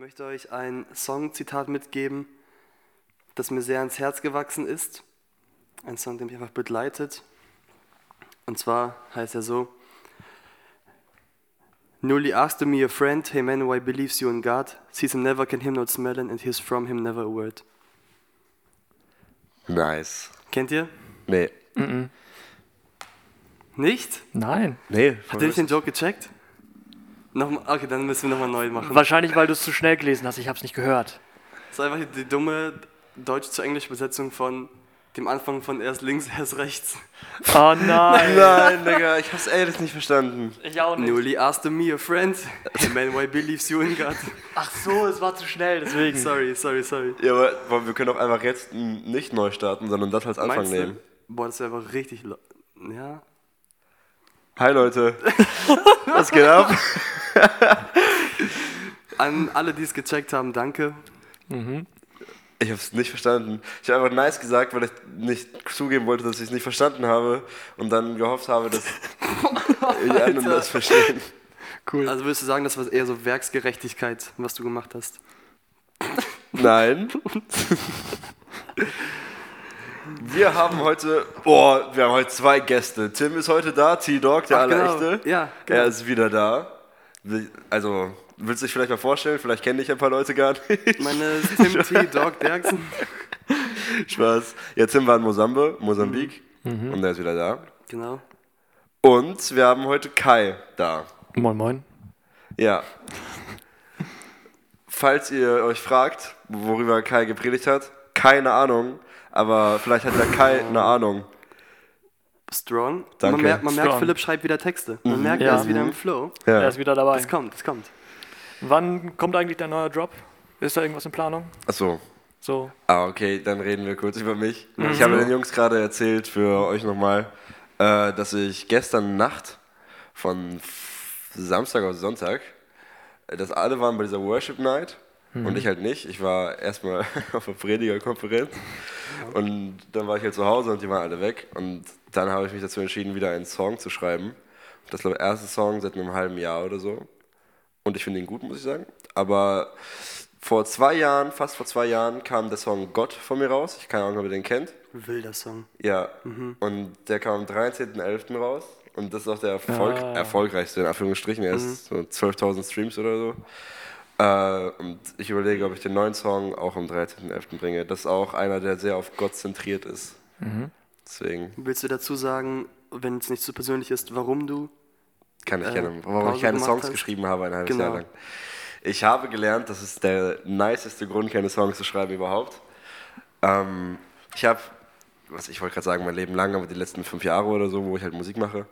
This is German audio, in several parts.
möchte euch ein Songzitat mitgeben, das mir sehr ans Herz gewachsen ist. Ein Song, der mich einfach begleitet. Und zwar heißt er so: Newly asked to me a friend, hey man, why believes you in God? Sees him never, can him not smell and hears from him never a word. Nice. Kennt ihr? Nee. Nicht? Nein. Nee. Habt ihr nicht den Joke gecheckt? Nochmal, okay, dann müssen wir nochmal neu machen. Wahrscheinlich, weil du es zu schnell gelesen hast. Ich habe es nicht gehört. Das ist einfach die dumme Deutsch zu Englisch Übersetzung von dem Anfang von erst links, erst rechts. Oh nein. Nein, Digga, ich hab's ehrlich nicht verstanden. Ich auch nicht. Newly asked me a friend, hey man, why believes you in God? Ach so, es war zu schnell, deswegen. Sorry, sorry, sorry. Ja, aber wir können auch einfach jetzt nicht neu starten, sondern das als Anfang Meinst du? nehmen. Boah, das wäre einfach richtig. lo- Ja. Hi Leute. Was geht ab? An alle, die es gecheckt haben, danke. Ich hab's nicht verstanden. Ich habe einfach nice gesagt, weil ich nicht zugeben wollte, dass ich es nicht verstanden habe und dann gehofft habe, dass die anderen das verstehen. Cool. Also würdest du sagen, das war eher so Werksgerechtigkeit, was du gemacht hast? Nein. Wir haben heute, boah, wir haben heute zwei Gäste. Tim ist heute da, T-Dog, der Ach, genau. Allerechte. Ja, genau. Er ist wieder da. Also, willst du dich vielleicht mal vorstellen? Vielleicht kenne dich ein paar Leute gar nicht. Meine ist Tim T. Dog Derksen. Spaß. Ja, Tim war in Mosambe, Mosambik. Und er ist wieder da. Genau. Und wir haben heute Kai da. Moin, moin. Ja. Falls ihr euch fragt, worüber Kai gepredigt hat, keine Ahnung. Aber vielleicht hat der Kai eine Ahnung. Strong. Danke. Man merkt, man merkt Strong. Philipp schreibt wieder Texte. Man merkt, Ja. er ist wieder im Flow. Er Ja. ist wieder dabei. Es kommt, es kommt. Wann kommt eigentlich dein neuer Drop? Ist da irgendwas in Planung? Achso. So. Ah, okay, dann reden wir kurz über mich. Ich habe den Jungs gerade erzählt für euch nochmal, äh, dass ich gestern Nacht von Samstag auf Sonntag, äh, dass alle waren bei dieser Worship Night und ich halt nicht. Ich war erstmal auf der Predigerkonferenz und dann war ich halt zu Hause und die waren alle weg und dann habe ich mich dazu entschieden, wieder einen Song zu schreiben. Das ist, glaube ich, der erste Song seit einem halben Jahr oder so. Und ich finde ihn gut, muss ich sagen. Aber vor zwei Jahren, fast vor zwei Jahren, kam der Song Gott von mir raus. Ich keine Ahnung, ob ihr den kennt. Wilder Song. Ja. Und der kam am 13.11. raus. Und das ist auch der Erfolg, Ah. erfolgreichste, in Anführungsstrichen. Er ist so 12.000 Streams oder so. Äh, und ich überlege, ob ich den neuen Song auch am 13.11. bringe. Das ist auch einer, der sehr auf Gott zentriert ist. Deswegen Willst du dazu sagen, wenn es nicht zu persönlich ist, warum du? kann ich Äh, gerne, warum Pause ich keine Songs hast? geschrieben habe ein halbes Genau. Jahr lang. Ich habe gelernt, das ist der niceste Grund, keine Songs zu schreiben überhaupt. Ähm, ich habe, was ich wollte gerade sagen, mein Leben lang, aber die letzten fünf Jahre oder so, wo ich halt Musik mache,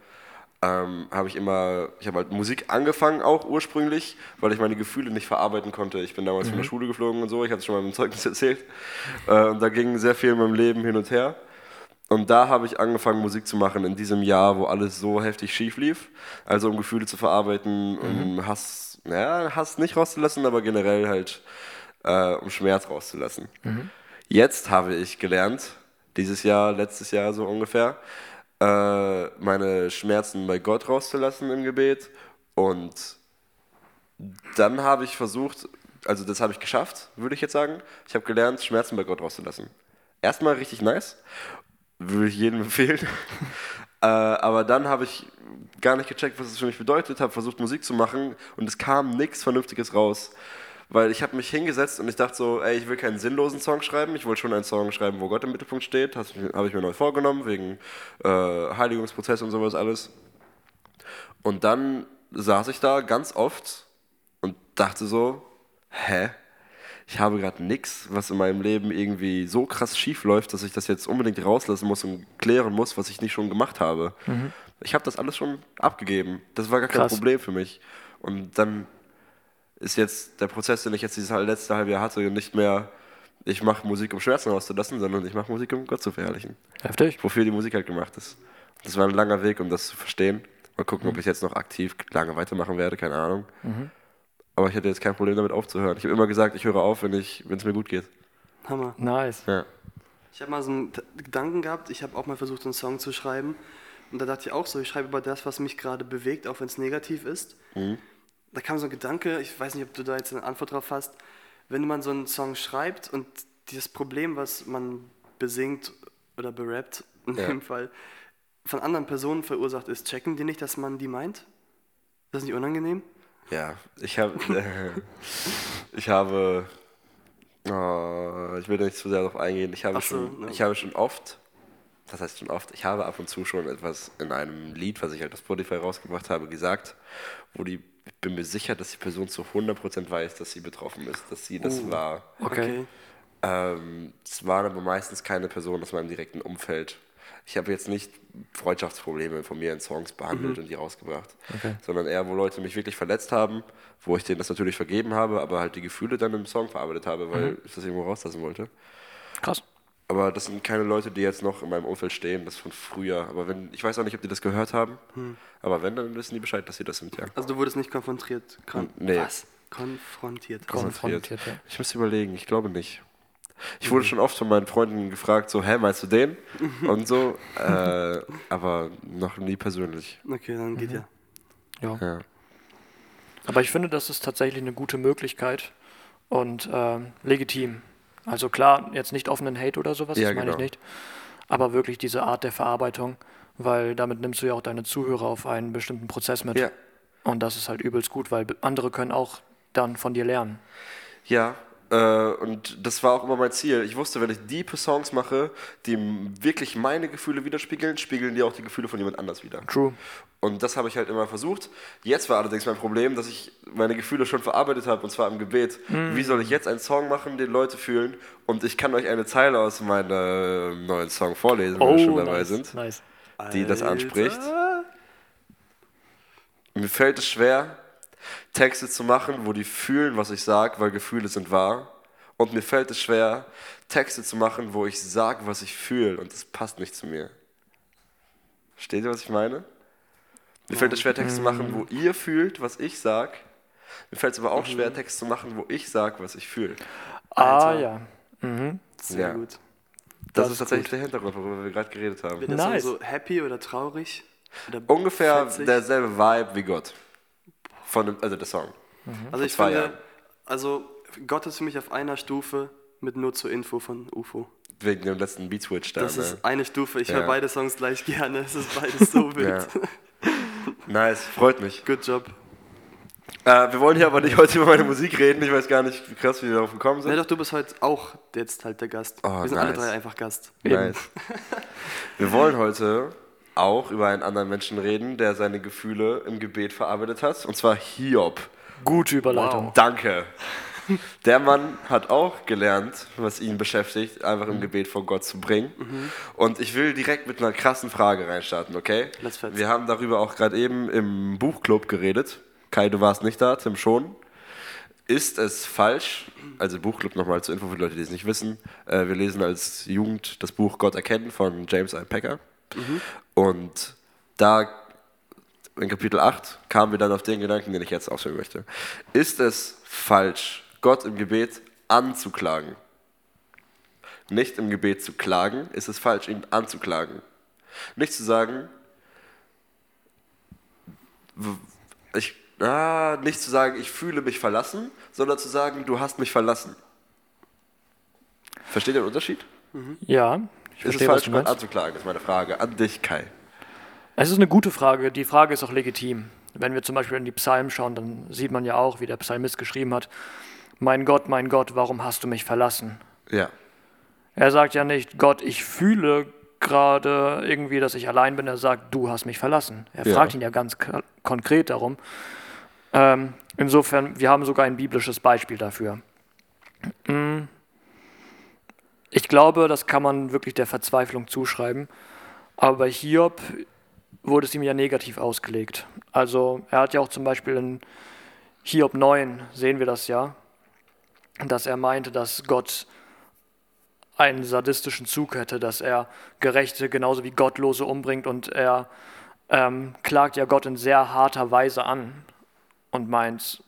ähm, habe ich immer, ich habe halt Musik angefangen auch ursprünglich, weil ich meine Gefühle nicht verarbeiten konnte. Ich bin damals von der Schule geflogen und so, ich habe es schon mal im Zeugnis erzählt. Äh, und da ging sehr viel in meinem Leben hin und her. Und da habe ich angefangen, Musik zu machen in diesem Jahr, wo alles so heftig schief lief. Also um Gefühle zu verarbeiten, um Hass, naja, Hass nicht rauszulassen, aber generell halt äh, um Schmerz rauszulassen. Jetzt habe ich gelernt, dieses Jahr, letztes Jahr so ungefähr, äh, meine Schmerzen bei Gott rauszulassen im Gebet. Und dann habe ich versucht, also das habe ich geschafft, würde ich jetzt sagen. Ich habe gelernt, Schmerzen bei Gott rauszulassen. Erstmal richtig nice, würde ich jedem empfehlen. äh, aber dann habe ich gar nicht gecheckt, was es für mich bedeutet, habe versucht Musik zu machen und es kam nichts Vernünftiges raus. Weil ich habe mich hingesetzt und ich dachte so, ey, ich will keinen sinnlosen Song schreiben, ich wollte schon einen Song schreiben, wo Gott im Mittelpunkt steht. Habe ich mir neu vorgenommen, wegen äh, Heiligungsprozess und sowas alles. Und dann saß ich da ganz oft und dachte so, hä? Ich habe gerade nichts, was in meinem Leben irgendwie so krass schief läuft, dass ich das jetzt unbedingt rauslassen muss und klären muss, was ich nicht schon gemacht habe. Ich habe das alles schon abgegeben. Das war gar kein Krass. Problem für mich. Und dann ist jetzt der Prozess, den ich jetzt dieses letzte halbe Jahr hatte, nicht mehr, ich mache Musik, um Schmerzen rauszulassen, sondern ich mache Musik, um Gott zu verherrlichen Heftig. wofür die Musik halt gemacht ist. Das war ein langer Weg, um das zu verstehen. Mal gucken, ob ich jetzt noch aktiv lange weitermachen werde, keine Ahnung. Aber ich hatte jetzt kein Problem damit aufzuhören. Ich habe immer gesagt, ich höre auf, wenn ich, wenn es mir gut geht. Hammer. Nice. Ja. Ich habe mal so einen Gedanken gehabt, ich habe auch mal versucht, einen Song zu schreiben. Und da dachte ich auch so, ich schreibe über das, was mich gerade bewegt, auch wenn es negativ ist. Da kam so ein Gedanke, ich weiß nicht, ob du da jetzt eine Antwort drauf hast, wenn man so einen Song schreibt und dieses Problem, was man besingt oder berappt, in Ja. dem Fall, von anderen Personen verursacht ist, checken die nicht, dass man die meint? Ist das nicht unangenehm? Ja, ich habe, ich habe, oh, ich will da nicht zu sehr darauf eingehen. Ich habe so, schon, ne. ich habe schon oft, das heißt schon oft, ich habe ab und zu schon etwas in einem Lied, was ich halt auf Spotify rausgebracht habe, gesagt, wo die, bin mir sicher, dass die Person zu 100% weiß, dass sie betroffen ist, dass sie das Oh. war. Okay. Ähm, es waren aber meistens keine Personen aus meinem direkten Umfeld. Ich habe jetzt nicht Freundschaftsprobleme von mir in Songs behandelt und die rausgebracht, Okay. sondern eher, wo Leute mich wirklich verletzt haben, wo ich denen das natürlich vergeben habe, aber halt die Gefühle dann im Song verarbeitet habe, weil ich das irgendwo rauslassen wollte. Krass. Aber das sind keine Leute, die jetzt noch in meinem Umfeld stehen, das ist von früher. Aber wenn, ich weiß auch nicht, ob die das gehört haben, aber wenn, dann wissen die Bescheid, dass sie das sind, ja. Also du wurdest nicht konfrontiert. Kon Nee. Was? Konfrontiert. Konfrontiert, ja. Ich müsste überlegen, ich glaube nicht. Ich wurde schon oft von meinen Freunden gefragt, so, hä, meinst du den? Und so, äh, aber noch nie persönlich. Okay, dann geht ja. ja. Ja. Aber ich finde, das ist tatsächlich eine gute Möglichkeit und ähm, legitim. Also klar, jetzt nicht offenen Hate oder sowas, Ja, das meine ich genau. nicht. Aber wirklich diese Art der Verarbeitung, weil damit nimmst du ja auch deine Zuhörer auf einen bestimmten Prozess mit. Ja. Und das ist halt übelst gut, weil andere können auch dann von dir lernen. Ja, und das war auch immer mein Ziel. Ich wusste, wenn ich diepe Songs mache, die wirklich meine Gefühle widerspiegeln, spiegeln die auch die Gefühle von jemand anders wieder. True. Und das habe ich halt immer versucht. Jetzt war allerdings mein Problem, dass ich meine Gefühle schon verarbeitet habe, und zwar im Gebet. Wie soll ich jetzt einen Song machen, den Leute fühlen? Und ich kann euch eine Zeile aus meinem neuen Song vorlesen, wenn wir schon dabei Oh, nice, sind, nice. die das anspricht. Alter. Mir fällt es schwer, Texte zu machen, wo die fühlen, was ich sage, weil Gefühle sind wahr. Und mir fällt es schwer, Texte zu machen, wo ich sage, was ich fühle. Und das passt nicht zu mir. Versteht ihr, was ich meine? Mir fällt es schwer, Texte zu machen, wo ihr fühlt, was ich sage. Mir fällt es aber auch schwer, Texte zu machen, wo ich sage, was ich fühle. Ah ja. Mhm. Sehr Ja. gut. Das, Das ist tatsächlich gut. der Hintergrund, worüber wir gerade geredet haben. Wird das Nice. so happy oder traurig? Oder Ungefähr fetzig? derselbe Vibe wie Gott. Von dem, also der Song. Also ich finde, Jahren. also Gott ist für mich auf einer Stufe mit nur zur Info von UFO. Wegen dem letzten Beat Switch da. Das ne? ist eine Stufe. Ich Ja. höre beide Songs gleich gerne. Es ist beides so wild. Ja. Nice, freut mich. Good job. Äh, wir wollen hier aber nicht heute über meine Musik reden. Ich weiß gar nicht, wie krass wir darauf gekommen sind. doch, du bist heute auch jetzt halt der Gast. Oh, Wir sind alle nice. drei einfach Gast. Nice. Wir wollen heute auch über einen anderen Menschen reden, der seine Gefühle im Gebet verarbeitet hat. Und zwar Hiob. Gute Überleitung. Danke. Der Mann hat auch gelernt, was ihn beschäftigt, einfach im Gebet vor Gott zu bringen. Und ich will direkt mit einer krassen Frage reinstarten, okay? Wir haben darüber auch gerade eben im Buchclub geredet. Kai, du warst nicht da, Tim schon. Ist es falsch, also Buchclub nochmal zur Info für die Leute, die es nicht wissen, äh, wir lesen als Jugend das Buch Gott erkennen von James I. Packer. Und da in Kapitel 8 kamen wir dann auf den Gedanken, den ich jetzt ausführen möchte. Ist es falsch, Gott im Gebet anzuklagen? Nicht im Gebet zu klagen, ist es falsch, ihn anzuklagen. Nicht zu sagen, ich, ah, nicht zu sagen, ich fühle mich verlassen, sondern zu sagen, du hast mich verlassen. Versteht ihr den Unterschied? Ja, ich ist es verstehe, was falsch, meinst. anzuklagen? Das ist meine Frage an dich, Kai. Es ist eine gute Frage. Die Frage ist auch legitim. Wenn wir zum Beispiel in die Psalmen schauen, dann sieht man ja auch, wie der Psalmist geschrieben hat: Mein Gott, mein Gott, warum hast du mich verlassen? Ja. Er sagt ja nicht, Gott, ich fühle gerade irgendwie, dass ich allein bin. Er sagt, du hast mich verlassen. Er Ja. fragt ihn ja ganz konkret darum. Ähm, insofern, wir haben sogar ein biblisches Beispiel dafür. Mm. Ich glaube, das kann man wirklich der Verzweiflung zuschreiben. Aber bei Hiob wurde es ihm ja negativ ausgelegt. Also er hat ja auch zum Beispiel in Hiob 9, sehen wir das ja, dass er meinte, dass Gott einen sadistischen Zug hätte, dass er Gerechte genauso wie Gottlose umbringt und er ähm, klagt ja Gott in sehr harter Weise an und meint,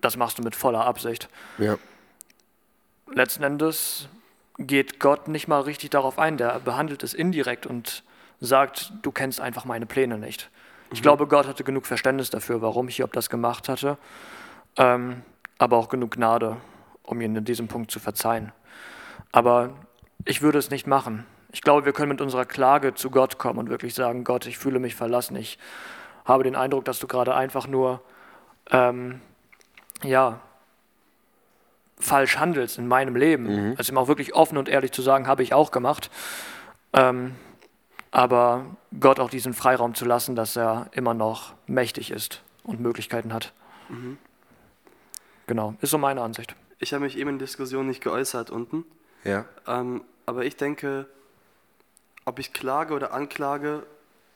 das machst du mit voller Absicht. Ja. Letzten Endes geht Gott nicht mal richtig darauf ein, der behandelt es indirekt und sagt, du kennst einfach meine Pläne nicht. Ich glaube, Gott hatte genug Verständnis dafür, warum Hiob das gemacht hatte, ähm, aber auch genug Gnade, um ihn in diesem Punkt zu verzeihen. Aber ich würde es nicht machen. Ich glaube, wir können mit unserer Klage zu Gott kommen und wirklich sagen, Gott, ich fühle mich verlassen. Ich habe den Eindruck, dass du gerade einfach nur, ähm, ja, falsch handelst in meinem Leben. Mhm. Also ihm auch wirklich offen und ehrlich zu sagen, habe ich auch gemacht. Ähm, aber Gott auch diesen Freiraum zu lassen, dass er immer noch mächtig ist und Möglichkeiten hat. Mhm. Genau, ist so meine Ansicht. Ich habe mich eben in Diskussion nicht geäußert unten. Ja. Ähm, aber ich denke, ob ich klage oder anklage,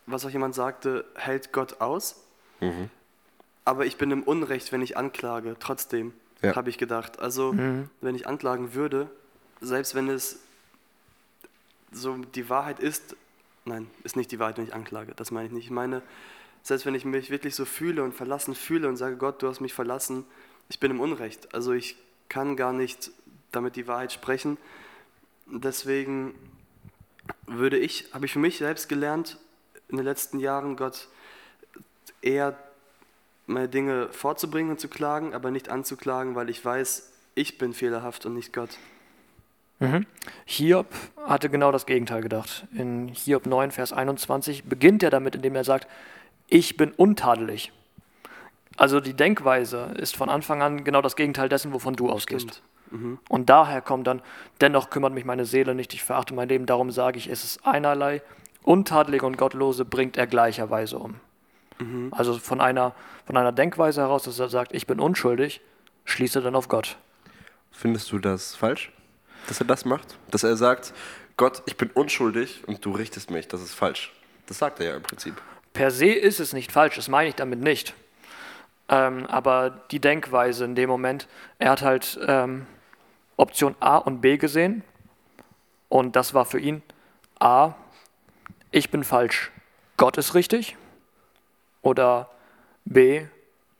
was auch jemand sagte, hält Gott aus. Mhm. Aber ich bin im Unrecht, wenn ich anklage, trotzdem, ja. habe ich gedacht. Also, mhm. wenn ich anklagen würde, selbst wenn es so die Wahrheit ist, nein, ist nicht die Wahrheit, wenn ich anklage, das meine ich nicht. Ich meine, selbst wenn ich mich wirklich so fühle und verlassen fühle und sage, Gott, du hast mich verlassen, ich bin im Unrecht. Also ich kann gar nicht damit die Wahrheit sprechen. Deswegen würde ich, habe ich für mich selbst gelernt, in den letzten Jahren Gott eher meine Dinge vorzubringen und zu klagen, aber nicht anzuklagen, weil ich weiß, ich bin fehlerhaft und nicht Gott. Mhm. Hiob hatte genau das Gegenteil gedacht. In Hiob 9, Vers 21 beginnt er damit, indem er sagt, ich bin untadelig. Also die Denkweise ist von Anfang an genau das Gegenteil dessen, wovon du ausgehst. Mhm. Und daher kommt dann, dennoch kümmert mich meine Seele nicht, ich verachte mein Leben, darum sage ich, es ist einerlei, Untadelige und Gottlose bringt er gleicherweise um. Mhm. Also von einer, von einer Denkweise heraus, dass er sagt, ich bin unschuldig, schließt er dann auf Gott. Findest du das falsch? dass er das macht? Dass er sagt, Gott, ich bin unschuldig und du richtest mich, das ist falsch. Das sagt er ja im Prinzip. Per se ist es nicht falsch, das meine ich damit nicht. Ähm, aber die Denkweise in dem Moment, er hat halt ähm, Option A und B gesehen und das war für ihn A, ich bin falsch, Gott ist richtig oder B,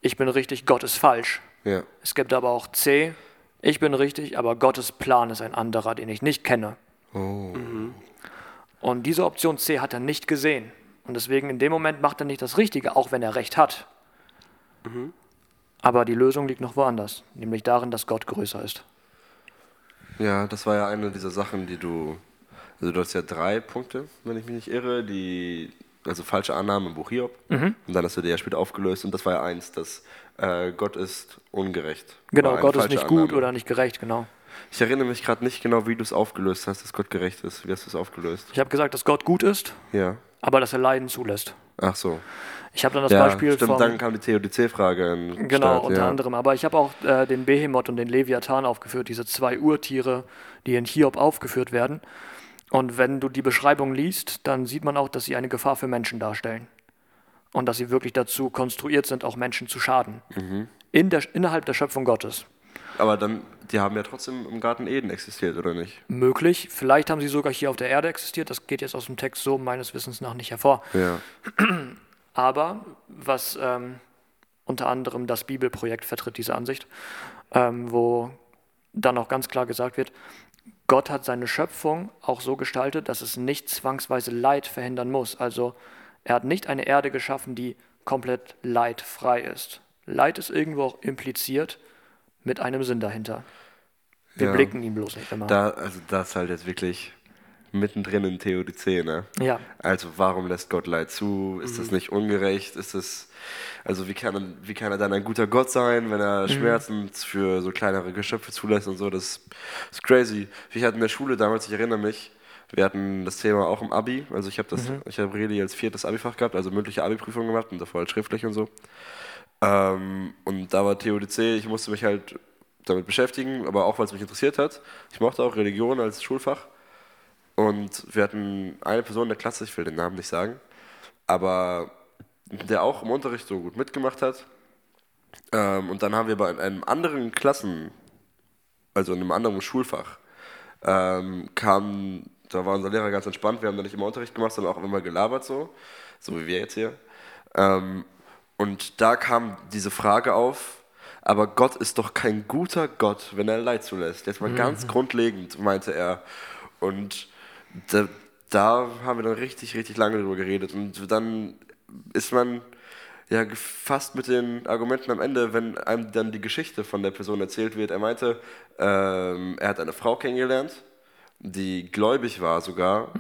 ich bin richtig, Gott ist falsch. Ja. Es gibt aber auch C, ich bin richtig, aber Gottes Plan ist ein anderer, den ich nicht kenne. Oh. Mhm. Und diese Option C hat er nicht gesehen. Und deswegen in dem Moment macht er nicht das Richtige, auch wenn er recht hat. Mhm. Aber die Lösung liegt noch woanders, nämlich darin, dass Gott größer ist. Ja, das war ja eine dieser Sachen, die du. Also du hast ja drei Punkte, wenn ich mich nicht irre, die also falsche Annahmen im Buch Hiob. Mhm. Und dann hast du die ja später aufgelöst und das war ja eins, dass äh, Gott ist ungerecht. Genau, Gott ist nicht gut oder nicht gerecht, genau. Ich erinnere mich gerade nicht genau, wie du es aufgelöst hast, dass Gott gerecht ist. Wie hast du es aufgelöst? Ich habe gesagt, dass Gott gut ist, ja. aber dass er Leiden zulässt. Ach so. Ich habe dann das ja, Beispiel stimmt, von, dann kam die Theodizee-Frage. Genau, Start, unter ja. anderem. Aber ich habe auch äh, den Behemoth und den Leviathan aufgeführt, diese zwei Urtiere, die in Hiob aufgeführt werden. Und wenn du die Beschreibung liest, dann sieht man auch, dass sie eine Gefahr für Menschen darstellen. Und dass sie wirklich dazu konstruiert sind, auch Menschen zu schaden. Mhm. In der, innerhalb der Schöpfung Gottes. Aber dann, die haben ja trotzdem im Garten Eden existiert, oder nicht? Möglich. Vielleicht haben sie sogar hier auf der Erde existiert. Das geht jetzt aus dem Text so meines Wissens nach nicht hervor. Ja. Aber was ähm, unter anderem das Bibelprojekt vertritt, diese Ansicht, ähm, wo dann auch ganz klar gesagt wird, Gott hat seine Schöpfung auch so gestaltet, dass es nicht zwangsweise Leid verhindern muss. Also er hat nicht eine Erde geschaffen, die komplett leidfrei ist. Leid ist irgendwo auch impliziert mit einem Sinn dahinter. Wir ja. blicken ihn bloß nicht immer. Da, also das ist halt jetzt wirklich mittendrin in Theodizee, ne? Ja. Also warum lässt Gott Leid zu? Ist mhm. das nicht ungerecht? Ist das, also wie kann, wie kann er dann ein guter Gott sein, wenn er mhm. Schmerzen für so kleinere Geschöpfe zulässt und so? Das ist crazy. Ich hatte in der Schule damals, ich erinnere mich, wir hatten das Thema auch im Abi. Also ich habe das, mhm. ich habe Reli als viertes Abi-Fach gehabt, also mündliche Abi-Prüfung gemacht und davor halt schriftlich und so. Ähm, und da war Theodizee, ich musste mich halt damit beschäftigen, aber auch weil es mich interessiert hat. Ich mochte auch Religion als Schulfach. Und wir hatten eine Person in der Klasse, ich will den Namen nicht sagen, aber der auch im Unterricht so gut mitgemacht hat. Ähm, und dann haben wir bei einem anderen Klassen, also in einem anderen Schulfach, ähm, kam, da war unser Lehrer ganz entspannt, wir haben da nicht immer Unterricht gemacht, sondern auch immer gelabert so, so wie wir jetzt hier. Ähm, und da kam diese Frage auf, aber Gott ist doch kein guter Gott, wenn er Leid zulässt. Jetzt mal mhm. ganz grundlegend, meinte er. Und da, da haben wir dann richtig, richtig lange drüber geredet. Und dann ist man ja fast mit den Argumenten am Ende, wenn einem dann die Geschichte von der Person erzählt wird. Er meinte, ähm, er hat eine Frau kennengelernt, die gläubig war sogar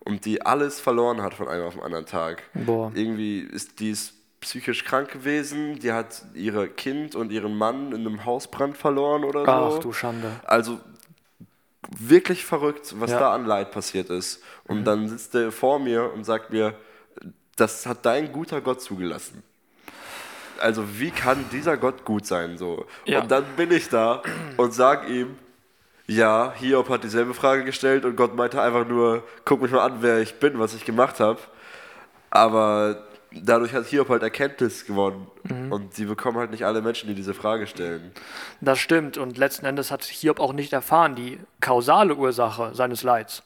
und die alles verloren hat von einem auf den anderen Tag. Boah. Irgendwie ist die ist psychisch krank gewesen, die hat ihr Kind und ihren Mann in einem Hausbrand verloren oder so. Ach du Schande. Also wirklich verrückt, was Ja. da an Leid passiert ist. Und dann sitzt er vor mir und sagt mir, das hat dein guter Gott zugelassen. Also wie kann dieser Gott gut sein so? Ja. Und dann bin ich da und sag ihm, ja, Hiob hat dieselbe Frage gestellt und Gott meinte einfach nur, guck mich mal an, wer ich bin, was ich gemacht habe. Aber dadurch hat Hiob halt Erkenntnis gewonnen. Und die bekommen halt nicht alle Menschen, die diese Frage stellen. Das stimmt. Und letzten Endes hat Hiob auch nicht erfahren, die kausale Ursache seines Leids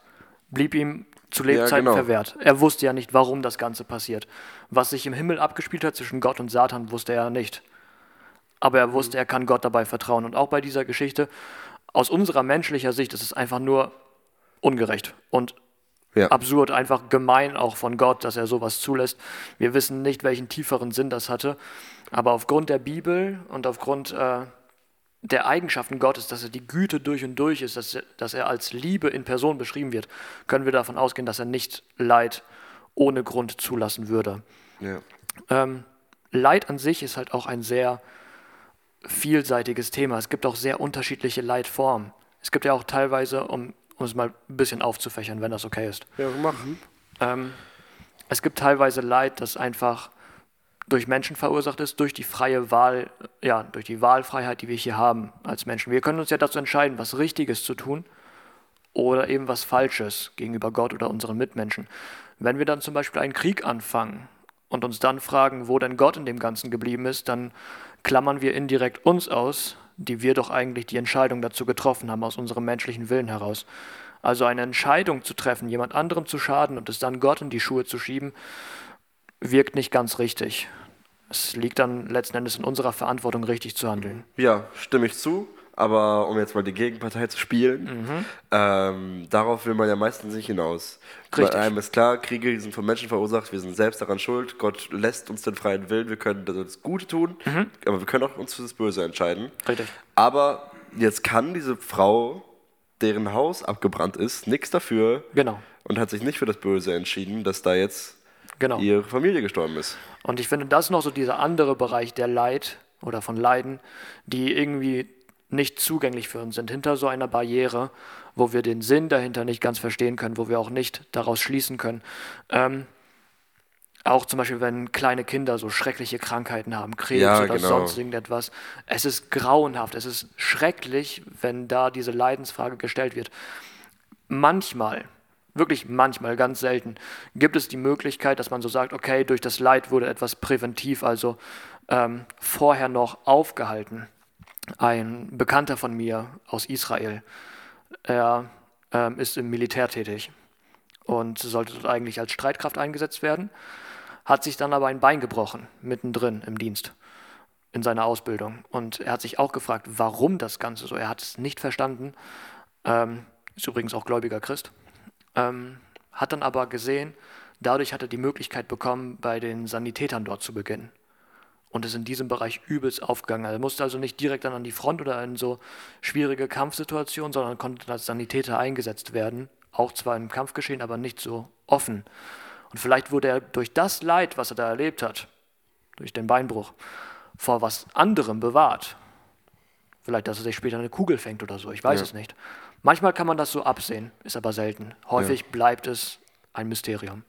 blieb ihm zu Lebzeiten genau. verwehrt. Er wusste ja nicht, warum das Ganze passiert. Was sich im Himmel abgespielt hat zwischen Gott und Satan, wusste er nicht. Aber er wusste, er kann Gott dabei vertrauen. Und auch bei dieser Geschichte, aus unserer menschlicher Sicht, ist es einfach nur ungerecht und Ja. absurd, einfach gemein auch von Gott, dass er sowas zulässt. Wir wissen nicht, welchen tieferen Sinn das hatte, aber aufgrund der Bibel und aufgrund äh, der Eigenschaften Gottes, dass er die Güte durch und durch ist, dass er, dass er als Liebe in Person beschrieben wird, können wir davon ausgehen, dass er nicht Leid ohne Grund zulassen würde. Ja. Ähm, Leid an sich ist halt auch ein sehr vielseitiges Thema. Es gibt auch sehr unterschiedliche Leidformen. Es gibt ja auch teilweise, um, um es mal ein bisschen aufzufächern, wenn das okay ist. Ja, machen. Ähm, es gibt teilweise Leid, das einfach durch Menschen verursacht ist, durch die freie Wahl, ja, durch die Wahlfreiheit, die wir hier haben als Menschen. Wir können uns ja dazu entscheiden, was Richtiges zu tun oder eben was Falsches gegenüber Gott oder unseren Mitmenschen. Wenn wir dann zum Beispiel einen Krieg anfangen und uns dann fragen, wo denn Gott in dem Ganzen geblieben ist, dann klammern wir indirekt uns aus, die wir doch eigentlich die Entscheidung dazu getroffen haben, aus unserem menschlichen Willen heraus. Also eine Entscheidung zu treffen, jemand anderem zu schaden und es dann Gott in die Schuhe zu schieben, wirkt nicht ganz richtig. Es liegt dann letzten Endes in unserer Verantwortung, richtig zu handeln. Ja, stimme ich zu. Aber um jetzt mal die Gegenpartei zu spielen, ähm, darauf will man ja meistens nicht hinaus. Richtig. Bei einem ist klar, Kriege sind von Menschen verursacht, wir sind selbst daran schuld. Gott lässt uns den freien Willen, wir können das Gute tun, aber wir können auch uns für das Böse entscheiden. Richtig. Aber jetzt kann diese Frau, deren Haus abgebrannt ist, nichts dafür Genau. und hat sich nicht für das Böse entschieden, dass da jetzt Genau. ihre Familie gestorben ist. Und ich finde, das ist noch so dieser andere Bereich der Leid oder von Leiden, die irgendwie nicht zugänglich für uns sind, hinter so einer Barriere, wo wir den Sinn dahinter nicht ganz verstehen können, wo wir auch nicht daraus schließen können. Ähm, auch zum Beispiel, wenn kleine Kinder so schreckliche Krankheiten haben, Krebs Ja, oder genau. sonst irgendetwas. Es ist grauenhaft, es ist schrecklich, wenn da diese Leidensfrage gestellt wird. Manchmal, wirklich manchmal, ganz selten, gibt es die Möglichkeit, dass man so sagt, okay, durch das Leid wurde etwas präventiv, also ähm, vorher noch aufgehalten. Ein Bekannter von mir aus Israel, er ähm, ist im Militär tätig und sollte dort eigentlich als Streitkraft eingesetzt werden, hat sich dann aber ein Bein gebrochen, mittendrin im Dienst, in seiner Ausbildung. Und er hat sich auch gefragt, warum das Ganze so. Er hat es nicht verstanden. Ähm, ist übrigens auch gläubiger Christ. Ähm, hat dann aber gesehen, dadurch hat er die Möglichkeit bekommen, bei den Sanitätern dort zu beginnen. Und ist in diesem Bereich übelst aufgegangen. Er musste also nicht direkt dann an die Front oder in so schwierige Kampfsituationen, sondern konnte als Sanitäter eingesetzt werden. Auch zwar im Kampfgeschehen, aber nicht so offen. Und vielleicht wurde er durch das Leid, was er da erlebt hat, durch den Beinbruch, vor was anderem bewahrt. Vielleicht, dass er sich später eine Kugel fängt oder so, ich weiß Ja. es nicht. Manchmal kann man das so absehen, ist aber selten. Häufig bleibt es ein Mysterium.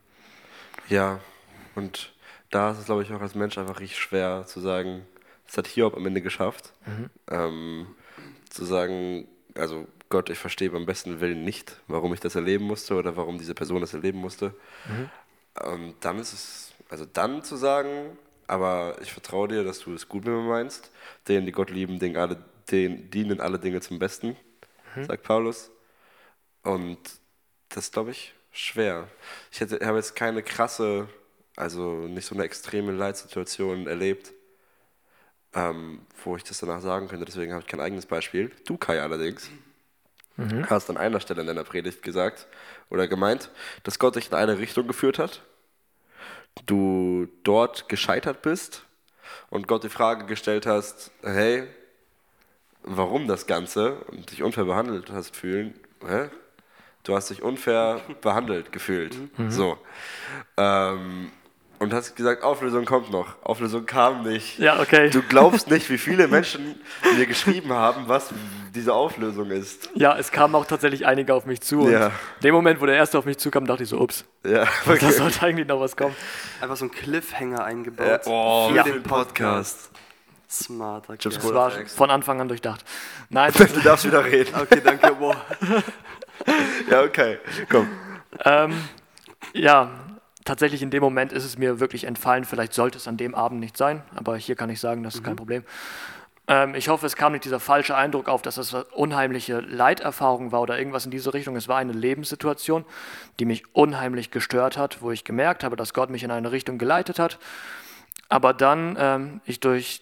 Ja, und da ist es, glaube ich, auch als Mensch einfach richtig schwer zu sagen, das hat Hiob am Ende geschafft. Ähm, zu sagen, also Gott, ich verstehe beim besten Willen nicht, warum ich das erleben musste oder warum diese Person das erleben musste. Und dann ist es, also dann zu sagen, aber ich vertraue dir, dass du es gut mit mir meinst, denen, die Gott lieben, denen alle, denen dienen alle Dinge zum Besten, sagt Paulus. Und das ist, glaube ich, schwer. Ich hätte- habe jetzt keine krasse, also nicht so eine extreme Leitsituation erlebt, ähm, wo ich das danach sagen könnte. Deswegen habe ich kein eigenes Beispiel. Du, Kai, allerdings, hast an einer Stelle in deiner Predigt gesagt oder gemeint, dass Gott dich in eine Richtung geführt hat, du dort gescheitert bist und Gott die Frage gestellt hast, hey, warum das Ganze und dich unfair behandelt hast fühlen, hä? du hast dich unfair behandelt gefühlt. So. Ähm, und hast gesagt, Auflösung kommt noch. Auflösung kam nicht. Ja, okay. Du glaubst nicht, wie viele Menschen mir geschrieben haben, was diese Auflösung ist. Ja, es kamen auch tatsächlich einige auf mich zu. Und Ja. in dem Moment, wo der erste auf mich zukam, dachte ich so, ups, Ja, da okay. sollte eigentlich noch was kommen. Einfach so ein Cliffhanger Ja, eingebaut. oh, für ja. den Podcast. Smarter Kerl. Das Cool, war von Anfang an durchdacht. Nein, Du darfst wieder reden. Okay, danke. Boah. Ja, okay. Komm. ähm, ja, tatsächlich in dem Moment ist es mir wirklich entfallen. Vielleicht sollte es an dem Abend nicht sein, aber hier kann ich sagen, das ist kein Problem. Ähm, ich hoffe, es kam nicht dieser falsche Eindruck auf, dass das eine unheimliche Leiterfahrung war oder irgendwas in diese Richtung. Es war eine Lebenssituation, die mich unheimlich gestört hat, wo ich gemerkt habe, dass Gott mich in eine Richtung geleitet hat. Aber dann ähm, ich durch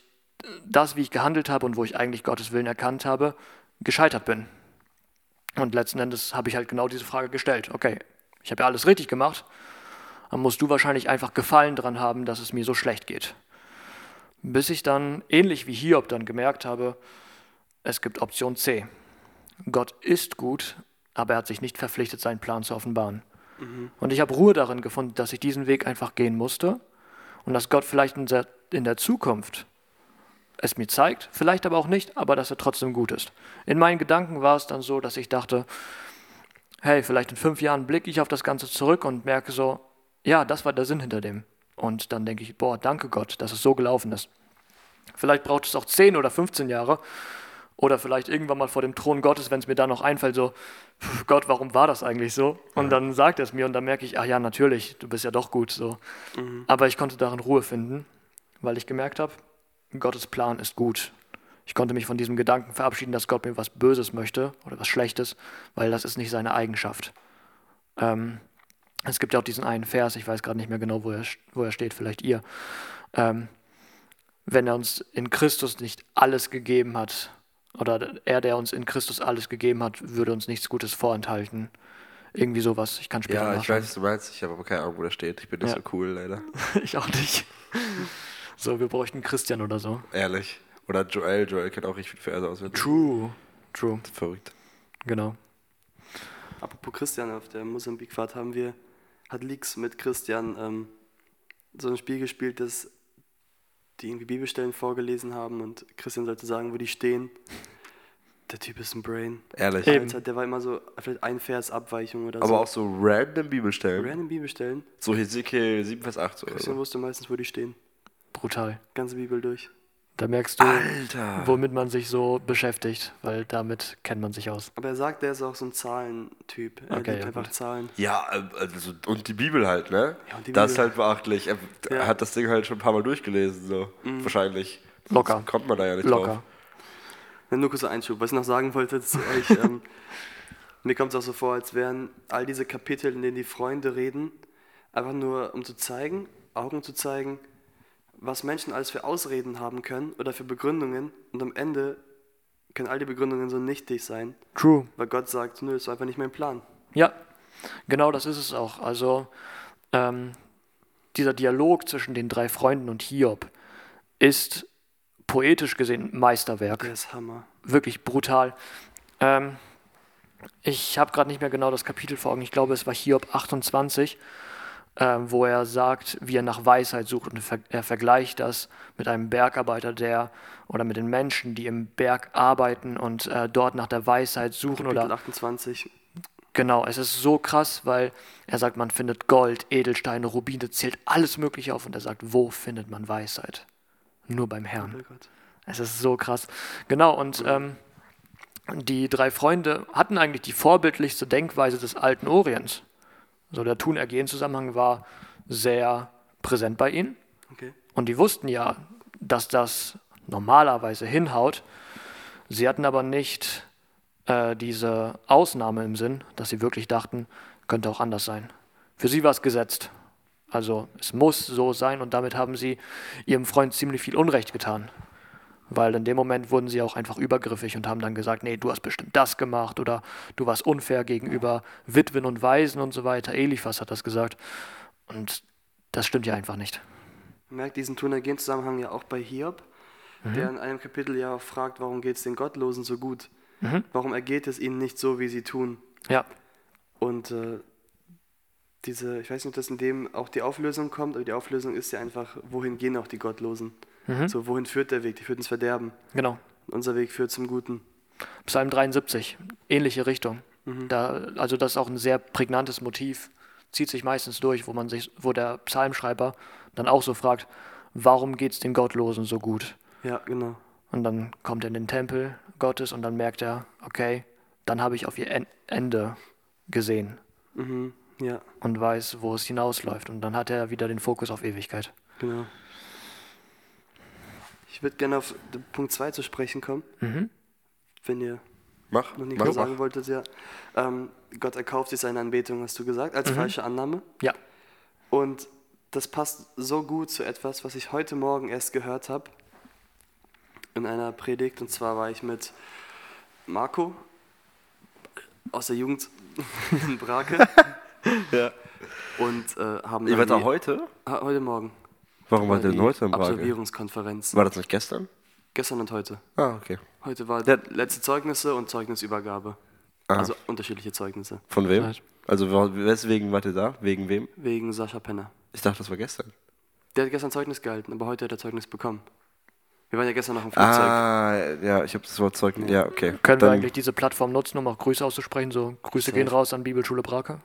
das, wie ich gehandelt habe und wo ich eigentlich Gottes Willen erkannt habe, gescheitert bin. Und letzten Endes habe ich halt genau diese Frage gestellt. Okay, ich habe ja alles richtig gemacht, dann musst du wahrscheinlich einfach Gefallen dran haben, dass es mir so schlecht geht. Bis ich dann, ähnlich wie Hiob, dann gemerkt habe, es gibt Option C. Gott ist gut, aber er hat sich nicht verpflichtet, seinen Plan zu offenbaren. Und ich habe Ruhe darin gefunden, dass ich diesen Weg einfach gehen musste und dass Gott vielleicht in der, in der Zukunft es mir zeigt, vielleicht aber auch nicht, aber dass er trotzdem gut ist. In meinen Gedanken war es dann so, dass ich dachte, hey, vielleicht in fünf Jahren blicke ich auf das Ganze zurück und merke so, ja, das war der Sinn hinter dem. Und dann denke ich, boah, danke Gott, dass es so gelaufen ist. Vielleicht braucht es auch 10 oder 15 Jahre oder vielleicht irgendwann mal vor dem Thron Gottes, wenn es mir da noch einfällt, so, "Pf, Gott, warum war das eigentlich so? Und dann sagt er es mir und dann merke ich, ach ja, natürlich, du bist ja doch gut so. Aber ich konnte darin Ruhe finden, weil ich gemerkt habe, Gottes Plan ist gut. Ich konnte mich von diesem Gedanken verabschieden, dass Gott mir was Böses möchte oder was Schlechtes, weil das ist nicht seine Eigenschaft. Ähm, es gibt ja auch diesen einen Vers, ich weiß gerade nicht mehr genau, wo er, wo er steht, vielleicht ihr. Ähm, wenn er uns in Christus nicht alles gegeben hat, oder er, der uns in Christus alles gegeben hat, würde uns nichts Gutes vorenthalten. Irgendwie sowas. Ich kann später Ja, ich weiß, was du meinst. Ich habe aber keine Ahnung, wo das steht. Ich bin nicht Ja. so cool, leider. ich auch nicht. So, wir bräuchten Christian oder so. Ehrlich. Oder Joel. Joel kennt auch richtig viel Verse auswendig. True. True, Verrückt. genau. Apropos Christian, auf der Mosambikfahrt haben wir, hat Leaks mit Christian ähm, so ein Spiel gespielt, dass die irgendwie Bibelstellen vorgelesen haben und Christian sollte sagen, wo die stehen. Der Typ ist ein Brain. Ehrlich. Eben. Alter, der war immer so, vielleicht ein Vers Abweichung oder Aber so. auch so random Bibelstellen. Random Bibelstellen. So Hesekiel 7, Vers 8 oder Christian so. wusste meistens, wo die stehen. Brutal. Ganze Bibel durch. Da merkst du, Alter. womit man sich so beschäftigt, weil damit kennt man sich aus. Aber er sagt, der ist auch so ein Zahlentyp. Er Okay, liebt ja, einfach gut. Zahlen. Ja, äh, also, und die Bibel halt, ne? Ja, und die das ist Bibel. halt beachtlich. Er Ja. Mhm. hat das Ding halt schon ein paar Mal durchgelesen, so. Wahrscheinlich. Locker. Sonst kommt man da ja nicht Locker. drauf. Wenn nur kurz ein Einschub. Was ich noch sagen wollte zu euch, ähm, mir kommt es auch so vor, als wären all diese Kapitel, in denen die Freunde reden, einfach nur um zu zeigen, Augen zu zeigen, was Menschen alles für Ausreden haben können oder für Begründungen. Und am Ende können all die Begründungen so nichtig sein, True. weil Gott sagt, nö, das war einfach nicht mein Plan. Ja, genau das ist es auch. Also ähm, dieser Dialog zwischen den drei Freunden und Hiob ist poetisch gesehen ein Meisterwerk. Der ist Hammer. Wirklich brutal. Ähm, ich habe gerade nicht mehr genau das Kapitel vor Augen. Ich glaube, es war Hiob 28, ähm, wo er sagt, wie er nach Weisheit sucht. Und er vergleicht das mit einem Bergarbeiter, der oder mit den Menschen, die im Berg arbeiten und äh, dort nach der Weisheit suchen Kapitel oder 28. Genau, es ist so krass, weil er sagt, man findet Gold, Edelsteine, Rubine, zählt alles Mögliche auf und er sagt, wo findet man Weisheit? Nur beim Herrn. Oh Gott. Es ist so krass. Genau, und ähm, die drei Freunde hatten eigentlich die vorbildlichste Denkweise des alten Orients. So der Tun-Ergehen-Zusammenhang war sehr präsent bei ihnen. Okay. Und die wussten ja, dass das normalerweise hinhaut. Sie hatten aber nicht äh, diese Ausnahme im Sinn, dass sie wirklich dachten, könnte auch anders sein. Für sie war es gesetzt. Also es muss so sein und damit haben sie ihrem Freund ziemlich viel Unrecht getan. Weil in dem Moment wurden sie auch einfach übergriffig und haben dann gesagt, nee, du hast bestimmt das gemacht oder du warst unfair gegenüber Witwen und Waisen und so weiter. Eliphas hat das gesagt. Und Das stimmt ja einfach nicht. Man merkt diesen Tunergen-Zusammenhang ja auch bei Hiob, der in einem Kapitel ja auch fragt, warum geht es den Gottlosen so gut? Warum ergeht es ihnen nicht so, wie sie tun? Ja, Und äh, diese, ich weiß nicht, ob das in dem auch die Auflösung kommt, aber die Auflösung ist ja einfach, wohin gehen auch die Gottlosen? So, wohin führt der Weg? Die führt ins Verderben. genau. Unser Weg führt zum Guten. Psalm 73, ähnliche Richtung. Da, also das ist auch ein sehr prägnantes Motiv, zieht sich meistens durch, wo man sich, wo der Psalmschreiber dann auch so fragt, warum geht es den Gottlosen so gut? Ja, genau. Und dann kommt er in den Tempel Gottes und dann merkt er, okay, dann habe ich auf ihr En- Ende gesehen Mhm. Ja, und weiß, wo es hinausläuft. Und dann hat er wieder den Fokus auf Ewigkeit. genau. Ich würde gerne auf den Punkt 2 zu sprechen kommen, wenn ihr Mach, noch nicht mach, sagen mach. wolltet. Ja. Ähm, Gott erkauft sich seine Anbetung, hast du gesagt, als falsche Annahme. Ja, Und das passt so gut zu etwas, was ich heute Morgen erst gehört habe in einer Predigt. Und zwar war ich mit Marco aus der Jugend in Brake Ja. und äh, haben Ihr wart da heute? Ha- heute Morgen. Warum war wart ihr denn heute in Brage? Absolvierungskonferenz. War das nicht gestern? Gestern und heute. Ah, okay. Heute war Ja. letzte Zeugnisse und Zeugnisübergabe. Ah. Also unterschiedliche Zeugnisse. Von wem? Also weswegen wart ihr da? Wegen wem? Wegen Sascha Penner. Ich dachte, das war gestern. Der hat gestern Zeugnis gehalten, aber heute hat er Zeugnis bekommen. Wir waren ja gestern noch im Flugzeug. Ah, ja, ich habe das Wort Zeugnis. Ja, okay. können wir Dann- eigentlich diese Plattform nutzen, um auch Grüße auszusprechen? So, Grüße gehen raus an Bibelschule Brake.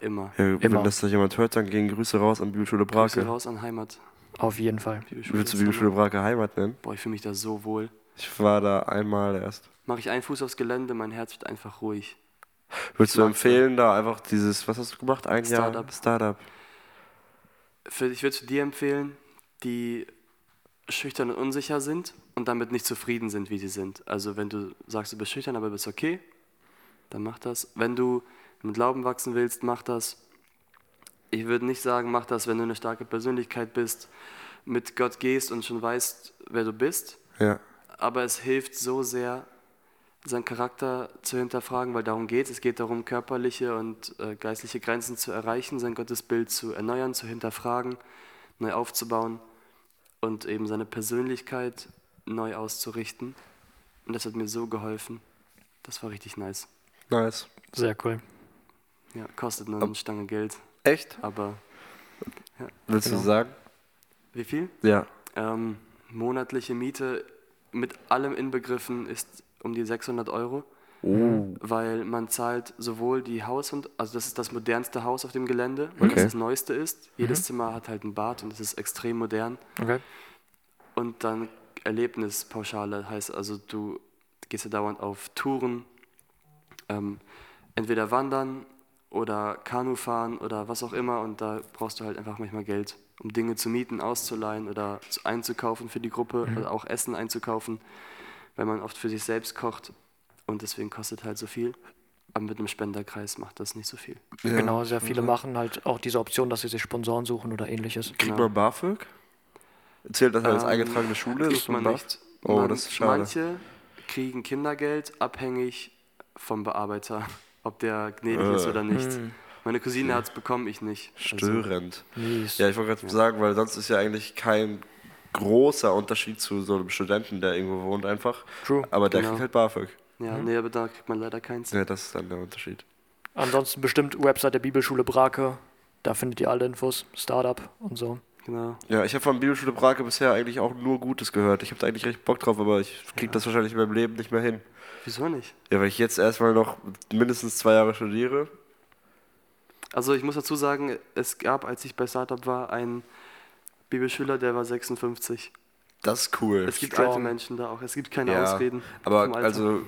Immer. Ja, Immer. wenn das noch jemand hört, dann gehen Grüße raus an Bibelschule Grüße Brake. raus an Heimat. Auf jeden Fall. Bibelschule Willst du Bibelschule. Brake Heimat nennen? Boah, ich fühle mich da so wohl. Ich war da einmal erst. Mache ich einen Fuß aufs Gelände, mein Herz wird einfach ruhig. Würdest du mag's empfehlen, da einfach dieses, was hast du gemacht? Ein Jahr Startup. Startup. Für, ich würde es dir empfehlen, die schüchtern und unsicher sind und damit nicht zufrieden sind, wie sie sind. Also wenn du sagst, du bist schüchtern, aber bist okay, dann mach das. Wenn du mit Glauben wachsen willst, mach das. Ich würde nicht sagen, mach das, wenn du eine starke Persönlichkeit bist, mit Gott gehst und schon weißt, wer du bist. Ja. aber es hilft so sehr, seinen Charakter zu hinterfragen, weil darum geht es. Es geht darum, körperliche und äh, geistliche Grenzen zu erreichen, sein Gottesbild zu erneuern, zu hinterfragen, neu aufzubauen und eben seine Persönlichkeit neu auszurichten. Und das hat mir so geholfen. Das war richtig nice. Nice. Sehr cool. Ja, kostet nur eine Stange Geld, Echt? aber Willst Genau. du sagen? wie viel? Ja. Ähm, monatliche Miete mit allem inbegriffen ist um die 600 Euro. Oh. weil man zahlt sowohl die Haus- und, also das ist das modernste Haus auf dem Gelände, weil Okay. das das neueste ist. Jedes Zimmer hat halt ein Bad und es ist extrem modern. Okay. Und dann Erlebnispauschale heißt also, du gehst ja dauernd auf Touren, ähm, entweder wandern oder Kanu fahren oder was auch immer und da brauchst du halt einfach manchmal Geld, um Dinge zu mieten, auszuleihen oder zu- einzukaufen für die Gruppe oder auch Essen einzukaufen, weil man oft für sich selbst kocht und deswegen kostet halt so viel. Aber mit einem Spenderkreis macht das nicht so viel. ja. Genau, sehr viele machen halt auch diese Option, dass sie sich Sponsoren suchen oder ähnliches. Kriegt Genau. man BAföG? Zählt das als Ähm, eingetragene Schule? Kriegt man nicht. Oh, man, das ist schade. Manche kriegen Kindergeld abhängig vom Bearbeiter, ob der gnädig Äh. ist oder nicht. Hm. Meine Cousine hat es bekommen, ich nicht. Also, Störend. Mies. Ja, ich wollte gerade sagen, weil sonst ist ja eigentlich kein großer Unterschied zu so einem Studenten, der irgendwo wohnt einfach. True. Aber der Genau. kriegt halt BAföG. ja, nee, aber da kriegt man leider keins. Ja, das ist dann der Unterschied. Ansonsten bestimmt Website der Bibelschule Brake. Da findet ihr alle Infos, Startup und so. Genau. Ja, ich habe von Bibelschule Brake bisher eigentlich auch nur Gutes gehört. Ich habe da eigentlich recht Bock drauf, aber ich krieg das wahrscheinlich in meinem Leben nicht mehr hin. Wieso nicht? Ja, weil ich jetzt erstmal noch mindestens zwei Jahre studiere. Also ich muss dazu sagen, es gab, als ich bei Startup war, einen Bibelschüler, der war 56. Das ist cool. Es gibt Strong. alte Menschen da auch. Es gibt keine ja, Ausreden. aber also,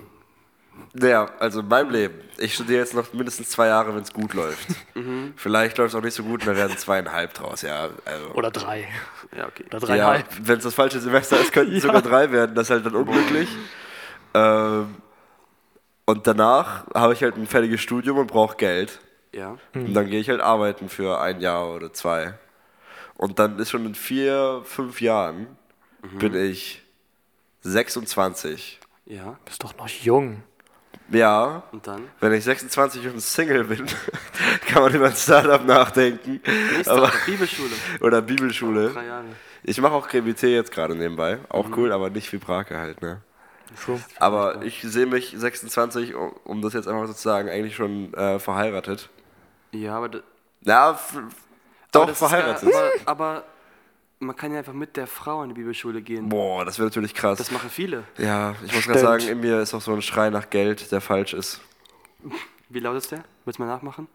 naja, also in meinem Leben. Ich studiere jetzt noch mindestens zwei Jahre, wenn es gut läuft. Mhm. Vielleicht läuft es auch nicht so gut und da werden zweieinhalb draus, ja. Also. Oder drei. Ja, okay. Oder Ja, dreieinhalb. wenn es das falsche Semester ist, könnten es sogar drei werden. Das ist halt dann unglücklich. Ähm, und danach habe ich halt ein fertiges Studium und brauche Geld. Ja. Und dann gehe ich halt arbeiten für ein Jahr oder zwei. Und dann ist schon in vier, fünf Jahren bin ich 26. Ja. Bist doch noch jung. Ja, Und dann? wenn ich 26 und Single bin, kann man über ein Startup nachdenken. Nächste Aber, Bibelschule. oder Bibelschule. Drei Jahre. Ich mache auch GBT jetzt gerade nebenbei. Auch cool, aber nicht wie Brake halt, ne? True. Aber ich sehe mich 26, um- das jetzt einfach so zu sagen, eigentlich schon äh, verheiratet. Ja, aber, Ja, aber doch das verheiratet. Ja, aber, aber man kann ja einfach mit der Frau in die Bibelschule gehen. Boah, das wäre natürlich krass. Das machen viele. ja, ich muss gerade sagen, in mir ist auch so ein Schrei nach Geld, der falsch ist. Wie laut ist der? Willst du mal nachmachen?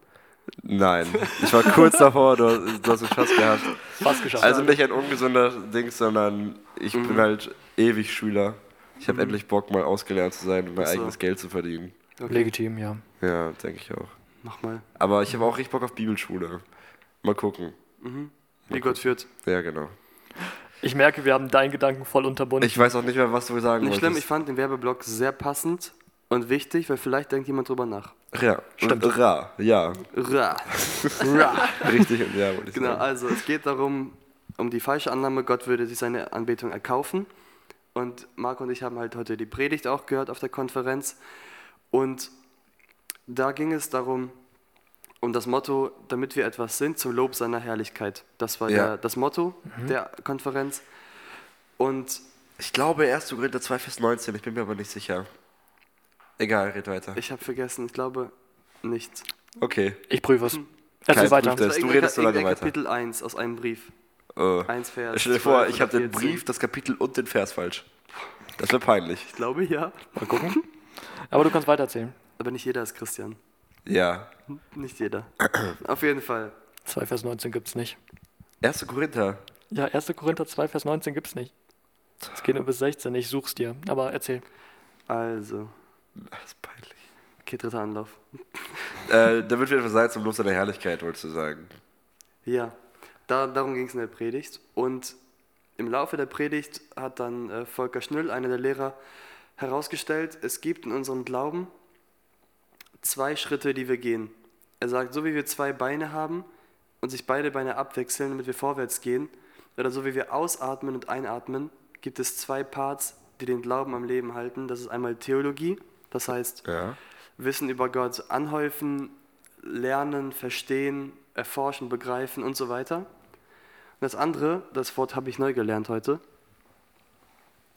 Nein, ich war kurz davor, du, du hast es fast gehabt. Fast geschafft. Also nicht ein ungesunder Ding, sondern ich bin halt ewig Schüler. Ich habe endlich Bock, mal ausgelernt zu sein und mein so. eigenes Geld zu verdienen. Legitim, ja. Ja, denke ich auch. Mach mal. Aber ich habe auch richtig Bock auf Bibelschule. Mal gucken. Wie Gott führt. Ja, genau. Ich merke, wir haben deinen Gedanken voll unterbunden. Ich weiß auch nicht mehr, was du sagen Nicht schlimm, ich fand den Werbeblock sehr passend und wichtig, weil vielleicht denkt jemand drüber nach. Ja, Stimmt. Und Ra, ja. Ra. Richtig und ja, wollte ich Genau, sagen. also es geht darum, um die falsche Annahme, Gott würde sich seine Anbetung erkaufen. Und Marco und ich haben halt heute die Predigt auch gehört auf der Konferenz. Und da ging es darum, um das Motto, damit wir etwas sind, zum Lob seiner Herrlichkeit. Das war Ja. der, das Motto der Konferenz. Und Ich glaube 1. Korinther 2, Vers 19, ich bin mir aber nicht sicher. Egal, red weiter. ich habe vergessen, ich glaube nicht. Okay. Ich prüfe es. Kein Erzähl weiter. Prüf das. Du redest so lange weiter. Kapitel 1 aus einem Brief. Äh, 1 Vers. stell dir vor, 12 ich habe den 14. Brief, das Kapitel und den Vers falsch. Das wäre peinlich. Ich glaube ja. Mal gucken. Aber du kannst weitererzählen. Aber nicht jeder ist Christian. Ja. Nicht jeder. Auf jeden Fall. 2 Vers 19 gibt's nicht. 1. Korinther. Ja, 1. Korinther 2 Vers 19 gibt's nicht. Es geht nur bis 16, ich such's dir. Aber erzähl. Also, Das ist peinlich. okay, dritter Anlauf. Äh, damit wir etwas sein zum Lob seiner Herrlichkeit, wolltest du sagen. Ja, da, darum ging es in der Predigt. Und im Laufe der Predigt hat dann äh, Volker Schnüll, einer der Lehrer, herausgestellt, es gibt in unserem Glauben zwei Schritte, die wir gehen. Er sagt, so wie wir zwei Beine haben und sich beide Beine abwechseln, damit wir vorwärts gehen, oder so wie wir ausatmen und einatmen, gibt es zwei Parts, die den Glauben am Leben halten. Das ist einmal Theologie, das heißt Ja. Wissen über Gott anhäufen, lernen, verstehen, erforschen, begreifen und so weiter. Und das andere, das Wort habe ich neu gelernt heute,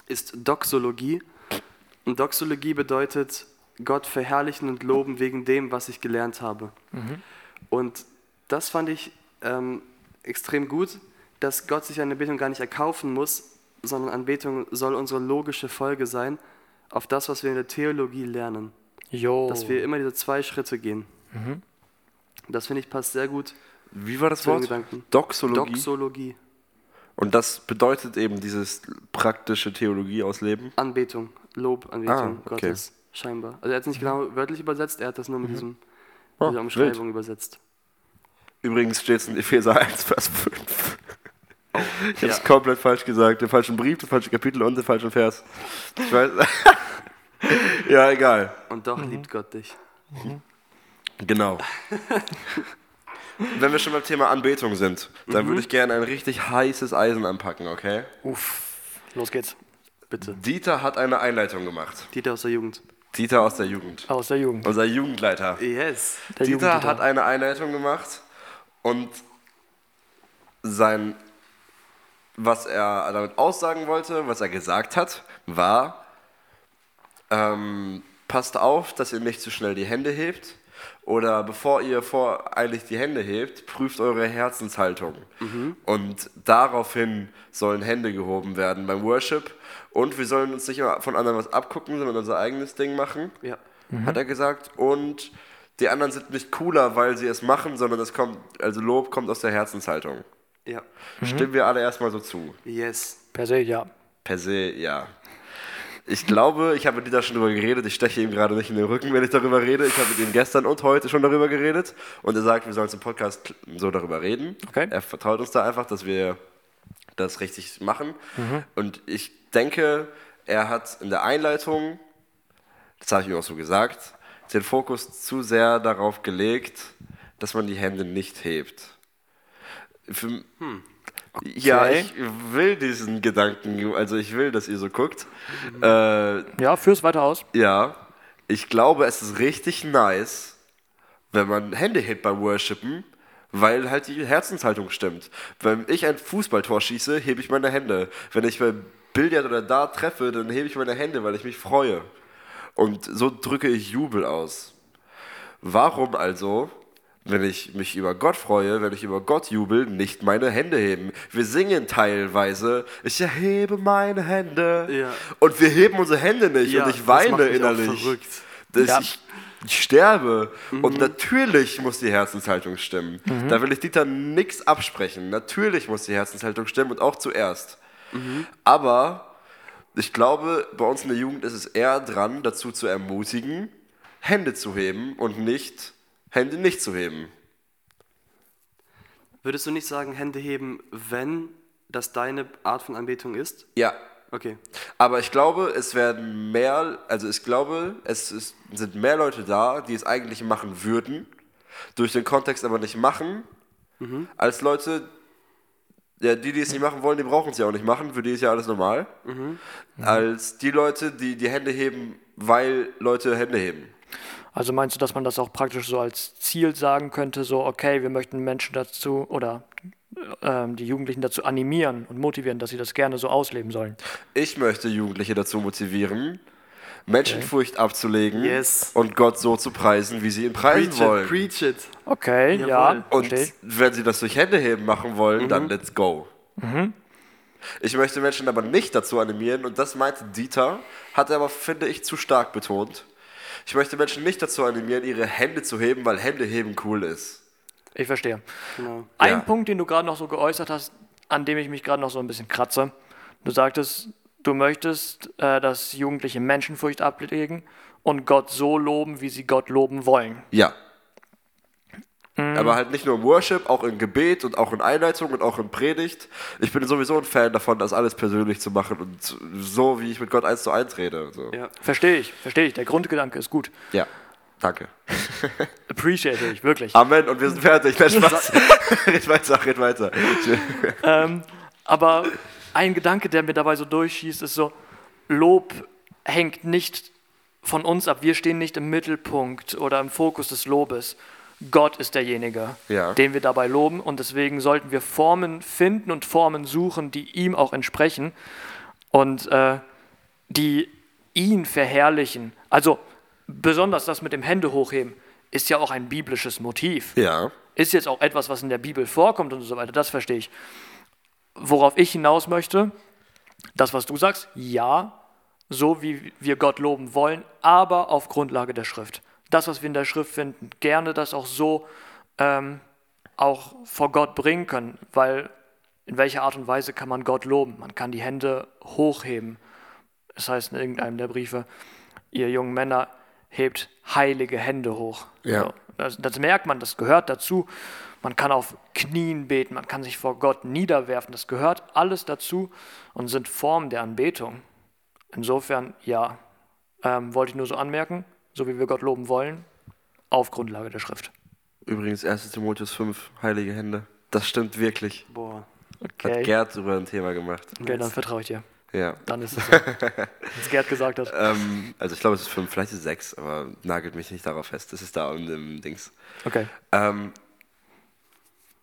ist Doxologie. Und Doxologie bedeutet Gott verherrlichen und loben wegen dem, was ich gelernt habe. Und das fand ich ähm, extrem gut, dass Gott sich eine Anbetung gar nicht erkaufen muss, sondern Anbetung soll unsere logische Folge sein auf das, was wir in der Theologie lernen Jo. dass wir immer diese zwei Schritte gehen. Das finde ich passt sehr gut Wie war das den Wort? Gedanken. Doxologie. Doxologie, Und das bedeutet eben dieses praktische Theologie ausleben. Anbetung, Lob, Anbetung Ah, okay. Gottes, scheinbar. Also er hat es nicht genau wörtlich übersetzt, er hat das nur mit diesem, Oh, dieser Umschreibung übersetzt. Übrigens steht es in Epheser 1, Vers 5. Ich habe es Ja. komplett falsch gesagt. Den falschen Brief, das falsche Kapitel und den falschen Vers. Ich weiß. ja, egal. Und doch liebt Gott dich. Genau. Wenn wir schon beim Thema Anbetung sind, dann würde ich gerne ein richtig heißes Eisen anpacken, okay? Uff. Los geht's. Bitte. Dieter hat eine Einleitung gemacht. Dieter aus der Jugend. Dieter aus der Jugend. Aus der Jugend. Unser Jugendleiter. Yes. Der Dieter hat eine Einleitung gemacht und sein, was er damit aussagen wollte, was er gesagt hat, war, ähm, passt auf, dass ihr nicht zu schnell die Hände hebt oder bevor ihr voreilig die Hände hebt, prüft eure Herzenshaltung. Und daraufhin sollen Hände gehoben werden beim Worship und wir sollen uns nicht immer von anderen was abgucken, sondern unser eigenes Ding machen Ja. hat er gesagt. Und die anderen sind nicht cooler, weil sie es machen, sondern es kommt, also Lob kommt aus der Herzenshaltung. Ja. Stimmen wir alle erstmal so zu. Yes. Per se, ja. Per se, ja. Ich glaube, ich habe mit Dieter schon darüber geredet. Ich steche ihm gerade nicht in den Rücken, wenn ich darüber rede. Ich habe mit ihm gestern und heute schon darüber geredet. Und er sagt, wir sollen zum Podcast so darüber reden. Okay. Er vertraut uns da einfach, dass wir das richtig machen. Und ich denke, er hat in der Einleitung, das habe ich ihm auch so gesagt, den Fokus zu sehr darauf gelegt, dass man die Hände nicht hebt. Für, Ja, Okay. ich will diesen Gedanken, also ich will, dass ihr so guckt. Äh, Ja, führ's weiter aus. ja, ich glaube, es ist richtig nice, wenn man Hände hebt beim Worshipen, weil halt die Herzenshaltung stimmt. Wenn ich ein Fußballtor schieße, hebe ich meine Hände. Wenn ich beim Billard oder Dart treffe, dann hebe ich meine Hände, weil ich mich freue. Und so drücke ich Jubel aus. Warum also, wenn ich mich über Gott freue, wenn ich über Gott jubel, nicht meine Hände heben? Wir singen teilweise, ich erhebe meine Hände. Ja. Und wir heben unsere Hände nicht Ja, und ich das weine auch innerlich. verrückt. Das, Ja. ich, ich sterbe. Mhm. Und natürlich muss die Herzenshaltung stimmen. Da will ich Dieter nichts absprechen. Natürlich muss die Herzenshaltung stimmen und auch zuerst. Mhm. Aber ich glaube, bei uns in der Jugend ist es eher dran, dazu zu ermutigen, Hände zu heben und nicht Hände nicht zu heben. Würdest du nicht sagen, Hände heben, wenn das deine Art von Anbetung ist? Ja. Okay. Aber ich glaube, es werden mehr, also ich glaube, es ist, sind mehr Leute da, die es eigentlich machen würden, durch den Kontext aber nicht machen, als Leute, ja, die, die es nicht machen wollen, die brauchen es ja auch nicht machen, für die ist ja alles normal, als die Leute, die die Hände heben, weil Leute Hände heben. Also meinst du, dass man das auch praktisch so als Ziel sagen könnte, so, okay, wir möchten Menschen dazu oder ähm, die Jugendlichen dazu animieren und motivieren, dass sie das gerne so ausleben sollen? Ich möchte Jugendliche dazu motivieren, Menschenfurcht abzulegen Yes. und Gott so zu preisen, wie sie ihn preisen Preach wollen. it, preach it. Okay, Jawohl. ja, Und verstehe. wenn sie das durch Hände heben machen wollen, dann let's go. Ich möchte Menschen aber nicht dazu animieren, und das meinte Dieter, hat er aber, finde ich, zu stark betont. Ich möchte Menschen nicht dazu animieren, ihre Hände zu heben, weil Hände heben cool ist. Ich verstehe. Genau. Ein Ja. Punkt, den du gerade noch so geäußert hast, an dem ich mich gerade noch so ein bisschen kratze. Du sagtest, du möchtest, äh, dass Jugendliche Menschenfurcht ablegen und Gott so loben, wie sie Gott loben wollen. Ja. Aber halt nicht nur im Worship, auch in Gebet und auch in Einleitung und auch in Predigt. Ich bin sowieso ein Fan davon, das alles persönlich zu machen und so, wie ich mit Gott eins zu eins rede. So. Ja. Verstehe ich, verstehe ich. Der Grundgedanke ist gut. ja. Danke. Appreciate ich, wirklich. Amen und wir sind fertig. Nein, Spaß. red weiter, red weiter. Ähm, aber ein Gedanke, der mir dabei so durchschießt, ist so, Lob hängt nicht von uns ab. Wir stehen nicht im Mittelpunkt oder im Fokus des Lobes. Gott ist derjenige, Ja. den wir dabei loben. Und deswegen sollten wir Formen finden und Formen suchen, die ihm auch entsprechen und äh, die ihn verherrlichen. Also besonders das mit dem Hände hochheben ist ja auch ein biblisches Motiv Ja. ist jetzt auch etwas, was in der Bibel vorkommt und so weiter, das verstehe ich. Worauf ich hinaus möchte, das, was du sagst, ja, so wie wir Gott loben wollen, aber auf Grundlage der Schrift. Das, was wir in der Schrift finden, gerne das auch so ähm, auch vor Gott bringen können, weil in welcher Art und Weise kann man Gott loben? Man kann die Hände hochheben. Es heißt in irgendeinem der Briefe, ihr jungen Männer hebt heilige Hände hoch. Ja. So, das, das merkt man, das gehört dazu. Man kann auf Knien beten, man kann sich vor Gott niederwerfen. Das gehört alles dazu und sind Formen der Anbetung. Insofern, ja, ähm, wollte ich nur so anmerken, so wie wir Gott loben wollen, auf Grundlage der Schrift. Übrigens, 1. Timotheus 5, heilige Hände. Das stimmt wirklich. Boah. Hat Okay, Gerd über ein Thema gemacht. okay dann vertraue ich dir. Ja. Dann ist es so. Was Gerd gesagt hat. Ähm, also ich glaube, es ist 5, vielleicht ist es 6, aber nagelt mich nicht darauf fest. Das ist da in dem Dings. Okay. Ähm,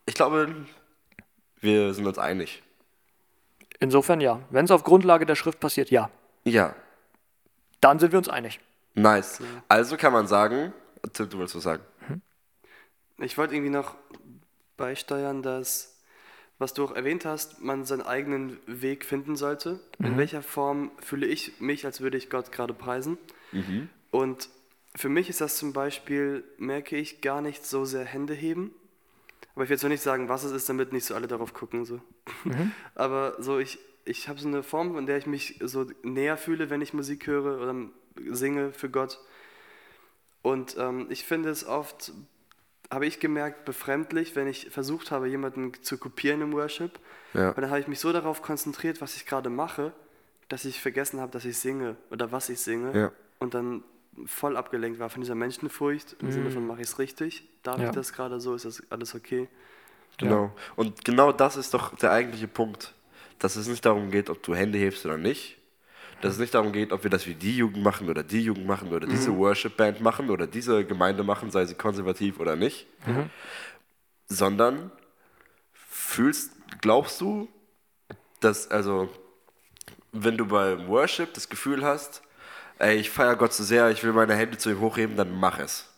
ich glaube, wir sind uns einig. Insofern ja. Wenn es auf Grundlage der Schrift passiert, ja. Ja, Dann sind wir uns einig. Nice. Also kann man sagen, Tim, du willst was sagen? Ich wollte irgendwie noch beisteuern, dass, was du auch erwähnt hast, man seinen eigenen Weg finden sollte. In welcher Form fühle ich mich, als würde ich Gott gerade preisen? Und für mich ist das zum Beispiel, merke ich, gar nicht so sehr Hände heben. Aber ich will jetzt noch nicht sagen, was es ist, damit nicht so alle darauf gucken. So. Aber so, ich, ich habe so eine Form, in der ich mich so näher fühle, wenn ich Musik höre oder singe für Gott. Und ähm, ich finde es oft, habe ich gemerkt, befremdlich, wenn ich versucht habe, jemanden zu kopieren im Worship. Ja. Und dann habe ich mich so darauf konzentriert, was ich gerade mache, dass ich vergessen habe, dass ich singe oder was ich singe. Ja. Und dann voll abgelenkt war von dieser Menschenfurcht, im Sinne von, mache ich es richtig? Darf Ja. ich das gerade so? Ist das alles okay? Genau. Und genau das ist doch der eigentliche Punkt. Dass es nicht darum geht, ob du Hände hebst oder nicht. Dass es nicht darum geht, ob wir das wie die Jugend machen oder die Jugend machen oder diese Worship-Band machen oder diese Gemeinde machen, sei sie konservativ oder nicht, sondern fühlst, glaubst du, dass, also, wenn du beim Worship das Gefühl hast, ey, ich feiere Gott so sehr, ich will meine Hände zu ihm hochheben, dann mach es.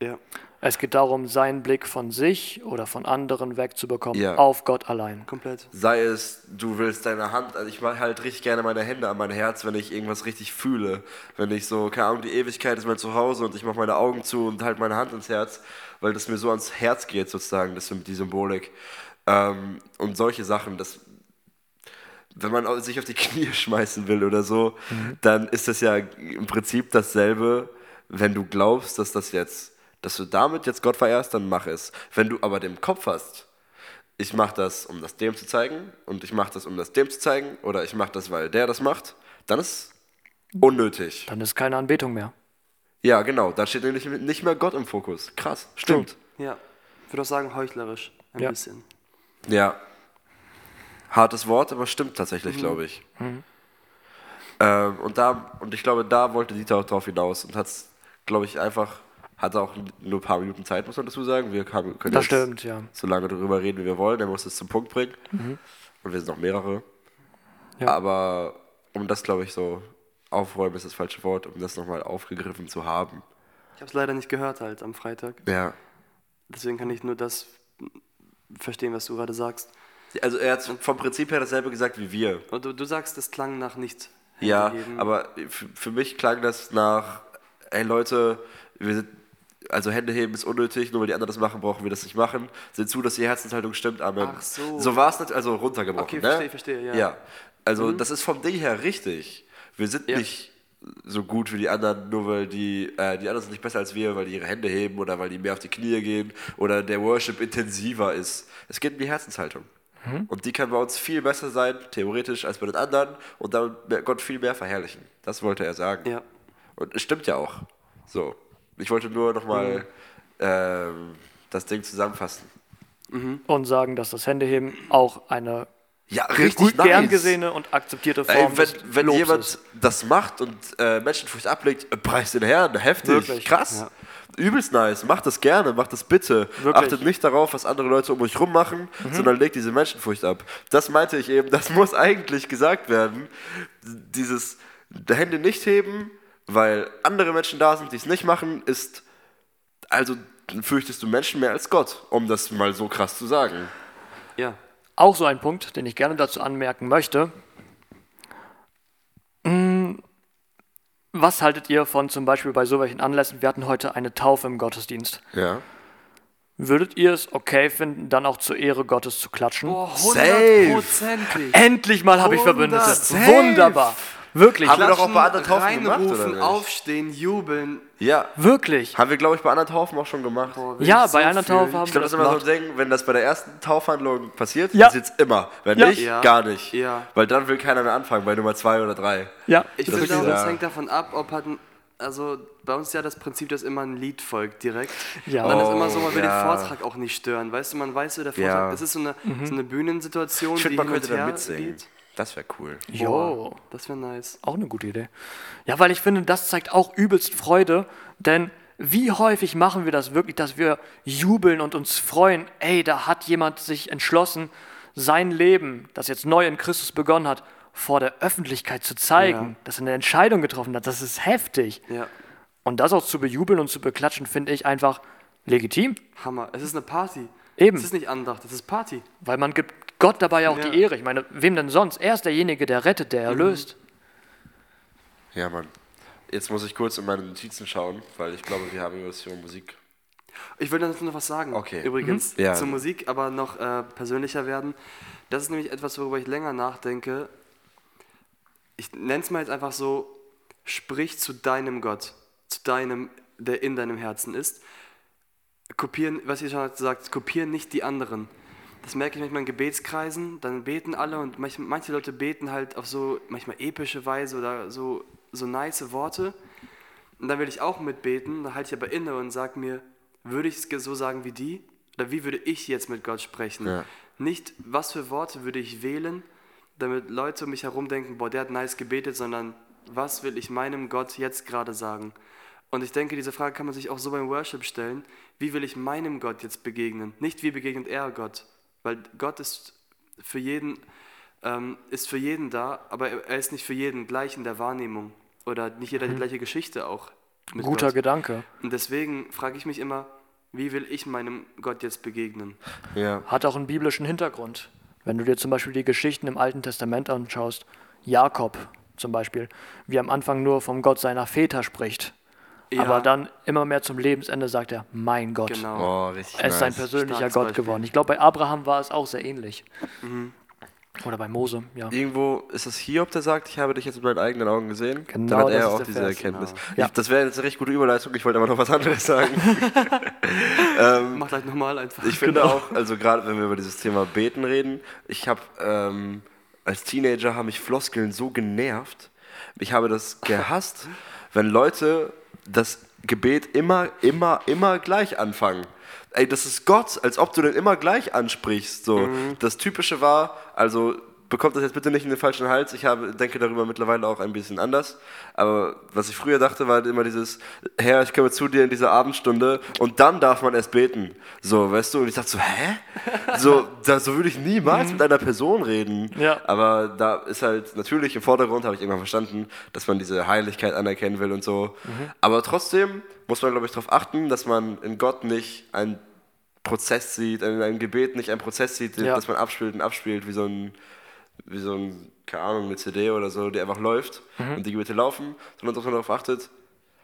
Ja. Es geht darum, seinen Blick von sich oder von anderen wegzubekommen Ja. auf Gott allein. Komplett. Sei es, du willst deine Hand, also ich mache halt richtig gerne meine Hände an mein Herz, wenn ich irgendwas richtig fühle. Wenn ich so, keine Ahnung, die Ewigkeit ist mein Zuhause und ich mache meine Augen zu und halt meine Hand ins Herz, weil das mir so ans Herz geht sozusagen, das, die Symbolik. Ähm, und solche Sachen, das, wenn man sich auf die Knie schmeißen will oder so, dann ist das ja im Prinzip dasselbe, wenn du glaubst, dass das jetzt, dass du damit jetzt Gott verehrst, dann mach es. Wenn du aber den Kopf hast, ich mache das, um das dem zu zeigen und ich mache das, um das dem zu zeigen oder ich mache das, weil der das macht, dann ist unnötig. Dann ist keine Anbetung mehr. Ja, genau, da steht nämlich nicht mehr Gott im Fokus. Krass, stimmt. Ja. Ich würde auch sagen, heuchlerisch. Ein Ja. bisschen. Ja. Hartes Wort, aber stimmt tatsächlich, glaube ich. Ähm, und, da, und ich glaube, da wollte Dieter auch drauf hinaus und hat es, glaube ich, einfach, hatte auch nur ein paar Minuten Zeit, muss man dazu sagen. Wir haben, können Das jetzt stimmt, ja. so lange darüber reden, wie wir wollen. Er muss es zum Punkt bringen. Und wir sind noch mehrere. Ja. Aber um das, glaube ich, so aufräumen ist das falsche Wort, um das nochmal aufgegriffen zu haben. Ich habe es leider nicht gehört halt am Freitag. Ja. Deswegen kann ich nur das verstehen, was du gerade sagst. Also er hat vom Prinzip her dasselbe gesagt wie wir. Und du, du sagst, es klang nach nichts. Ja, aber für, für mich klang das nach, ey Leute, wir sind, also Hände heben ist unnötig, nur weil die anderen das machen, brauchen wir das nicht machen. Seht zu, dass die Herzenshaltung stimmt, Amen. Ach so. So war es nicht, also runtergebrochen. Okay, ne? verstehe, verstehe, ja. Mhm. Ja, also das ist vom Ding her richtig. Wir sind Ja. nicht so gut wie die anderen, nur weil die, äh, die anderen sind nicht besser als wir, weil die ihre Hände heben oder weil die mehr auf die Knie gehen oder der Worship intensiver ist. Es geht um die Herzenshaltung. Mhm. Und die kann bei uns viel besser sein, theoretisch, als bei den anderen und damit Gott viel mehr verherrlichen. Das wollte er sagen. Ja. Und es stimmt ja auch. So. Ich wollte nur nochmal Mhm. ähm, das Ding zusammenfassen. Und sagen, dass das Händeheben auch eine Ja, gut gern gesehene und akzeptierte Form Ey, wenn, wenn jemand ist. das macht und äh, Menschenfurcht ablegt, äh, preis den Herrn, heftig, Wirklich, krass. ja. Übelst nice, macht das gerne, macht das bitte. Wirklich. Achtet nicht darauf, was andere Leute um euch rum machen, sondern legt diese Menschenfurcht ab. Das meinte ich eben, das muss eigentlich gesagt werden. Dieses Hände nicht heben, weil andere Menschen da sind, die es nicht machen, ist, also fürchtest du Menschen mehr als Gott, um das mal so krass zu sagen. Ja. Auch so ein Punkt, den ich gerne dazu anmerken möchte. Mm, Was haltet ihr von zum Beispiel bei so welchen Anlässen? Wir hatten heute eine Taufe im Gottesdienst. Ja. Würdet ihr es okay finden, dann auch zur Ehre Gottes zu klatschen? Safe. hundertprozentig. Endlich mal habe ich. Verbündete. Safe. Wunderbar. Wirklich. Haben wir doch auch bei anderen Taufen gemacht, oder reinrufen, nicht? aufstehen, jubeln. Ja. Wirklich. Haben wir, glaube ich, bei anderen Taufen auch schon gemacht. Boah, Ja, ich bei so einer fühlen. Taufe haben Ich wir glaube, das immer so gemacht. ein Ding, wenn das bei der ersten Taufhandlung passiert, Ja. passiert es immer. Wenn Ja. nicht, Ja. gar nicht. Ja. Weil dann will keiner mehr anfangen, bei Nummer zwei oder drei. Ja, Ich Das finde auch, ja- das hängt davon ab, ob halt ein, also bei uns ist ja das Prinzip, dass immer ein Lied folgt direkt. Ja. Und dann ist Oh, immer so, man will ja. den Vortrag auch nicht stören. Weißt du, man weiß so, der Vortrag, Ja. das ist so eine, Mhm. so eine Bühnensituation, Ich die finde, man hin könnte und da mitsingen. geht. Das wäre cool. Jo. Boah, das wäre nice. Auch eine gute Idee. Ja, weil ich finde, das zeigt auch übelst Freude, denn wie häufig machen wir das wirklich, dass wir jubeln und uns freuen, ey, da hat jemand sich entschlossen, sein Leben, das jetzt neu in Christus begonnen hat, vor der Öffentlichkeit zu zeigen, Ja. dass er eine Entscheidung getroffen hat. Das ist heftig. Ja, Und das auch zu bejubeln und zu beklatschen, finde ich einfach legitim, Hammer. Es ist eine Party. Eben. Es ist nicht Andacht, es ist Party. weil man gibt Gott dabei ja auch Ja. die Ehre. Ich meine, wem denn sonst? Er ist derjenige, der rettet, der erlöst. Ja, Mann. Jetzt muss ich kurz in meine Notizen schauen, weil ich glaube, wir haben über Musik. Ich will dazu noch was sagen. Okay. Übrigens Mhm. Ja. zur Musik, aber noch äh, persönlicher werden. Das ist nämlich etwas, worüber ich länger nachdenke. Ich nenne es mal jetzt einfach so: Sprich zu deinem Gott, zu deinem, der in deinem Herzen ist. Kopieren, was ihr schon gesagt kopieren nicht die anderen. Das merke ich manchmal in Gebetskreisen, dann beten alle und manche, manche Leute beten halt auf so manchmal epische Weise oder so, so nice Worte. Und dann will ich auch mitbeten, dann halte ich aber inne und sage mir, würde ich es so sagen wie die? Oder wie würde ich jetzt mit Gott sprechen? Ja. Nicht, was für Worte würde ich wählen, damit Leute um mich herum denken, boah, der hat nice gebetet, sondern was will ich meinem Gott jetzt gerade sagen? Und ich denke, diese Frage kann man sich auch so beim Worship stellen. Wie will ich meinem Gott jetzt begegnen? Nicht wie begegnet er Gott, weil Gott ist für jeden, ähm, ist für jeden da, aber er ist nicht für jeden gleich in der Wahrnehmung oder nicht jeder die gleiche Geschichte auch. Mit Guter Gott. Gedanke. Und deswegen frage ich mich immer, wie will ich meinem Gott jetzt begegnen? Ja. Hat auch einen biblischen Hintergrund. Wenn du dir zum Beispiel die Geschichten im Alten Testament anschaust, Jakob zum Beispiel, wie am Anfang nur vom Gott seiner Väter spricht, Ja. aber dann immer mehr zum Lebensende sagt er, mein Gott. Genau. Oh, Er ist sein nice. persönlicher Starkes Gott Beispiel. geworden. Ich glaube, bei Abraham war es auch sehr ähnlich. Oder bei Mose, ja. Irgendwo ist es Hiob, der sagt, ich habe dich jetzt mit meinen eigenen Augen gesehen. Genau, Dann hat das er auch diese Vers, Erkenntnis. genau. Ja. Ich, das wäre jetzt eine recht gute Überleitung, ich wollte aber noch was anderes sagen. Mach gleich nochmal einfach. Ich finde auch, also gerade wenn wir über dieses Thema Beten reden, ich habe ähm, als Teenager haben mich Floskeln so genervt. Ich habe das gehasst, wenn Leute das Gebet immer, immer, immer gleich anfangen. Ey, das ist Gott, als ob du den immer gleich ansprichst. So. Das Typische war, also bekommt das jetzt bitte nicht in den falschen Hals. Ich habe, denke darüber mittlerweile auch ein bisschen anders. Aber was ich früher dachte, war halt immer dieses, Herr, ich komme zu dir in dieser Abendstunde und dann darf man erst beten. So, weißt du? Und ich dachte so, hä? So, da, so würde ich niemals mit einer Person reden. Ja. Aber da ist halt natürlich im Vordergrund, habe ich irgendwann verstanden, dass man diese Heiligkeit anerkennen will und so. Aber trotzdem muss man, glaube ich, darauf achten, dass man in Gott nicht einen Prozess sieht, in einem Gebet nicht einen Prozess sieht, Ja. dass man abspielt und abspielt, wie so ein, wie so ein, keine Ahnung, eine CD oder so, die einfach läuft und die Gebete laufen, sondern dass man darauf achtet,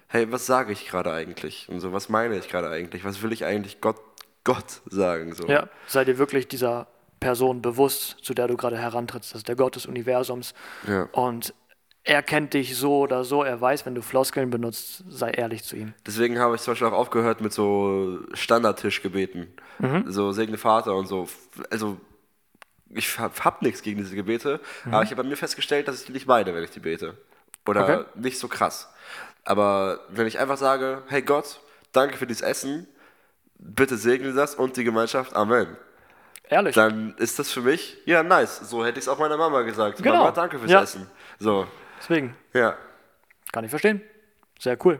hey, was sage ich gerade eigentlich? Und so, was meine ich gerade eigentlich? Was will ich eigentlich Gott, Gott sagen? So. Ja, sei dir wirklich dieser Person bewusst, zu der du gerade herantrittst. Das ist der Gott des Universums. Ja. Und er kennt dich so oder so. Er weiß, wenn du Floskeln benutzt, sei ehrlich zu ihm. Deswegen habe ich zum Beispiel auch aufgehört mit so Standardtischgebeten. So Segne Vater und so. Also, ich habe hab nichts gegen diese Gebete, aber ich habe bei mir festgestellt, dass ich die nicht meine, wenn ich die bete. Oder Okay. nicht so krass. Aber wenn ich einfach sage, hey Gott, danke für dieses Essen, bitte segne das und die Gemeinschaft, Amen. Ehrlich. Dann ist das für mich, ja, nice. So hätte ich es auch meiner Mama gesagt. Genau. Mama, danke fürs Ja. Essen. So, Deswegen ja. kann ich verstehen. Sehr cool.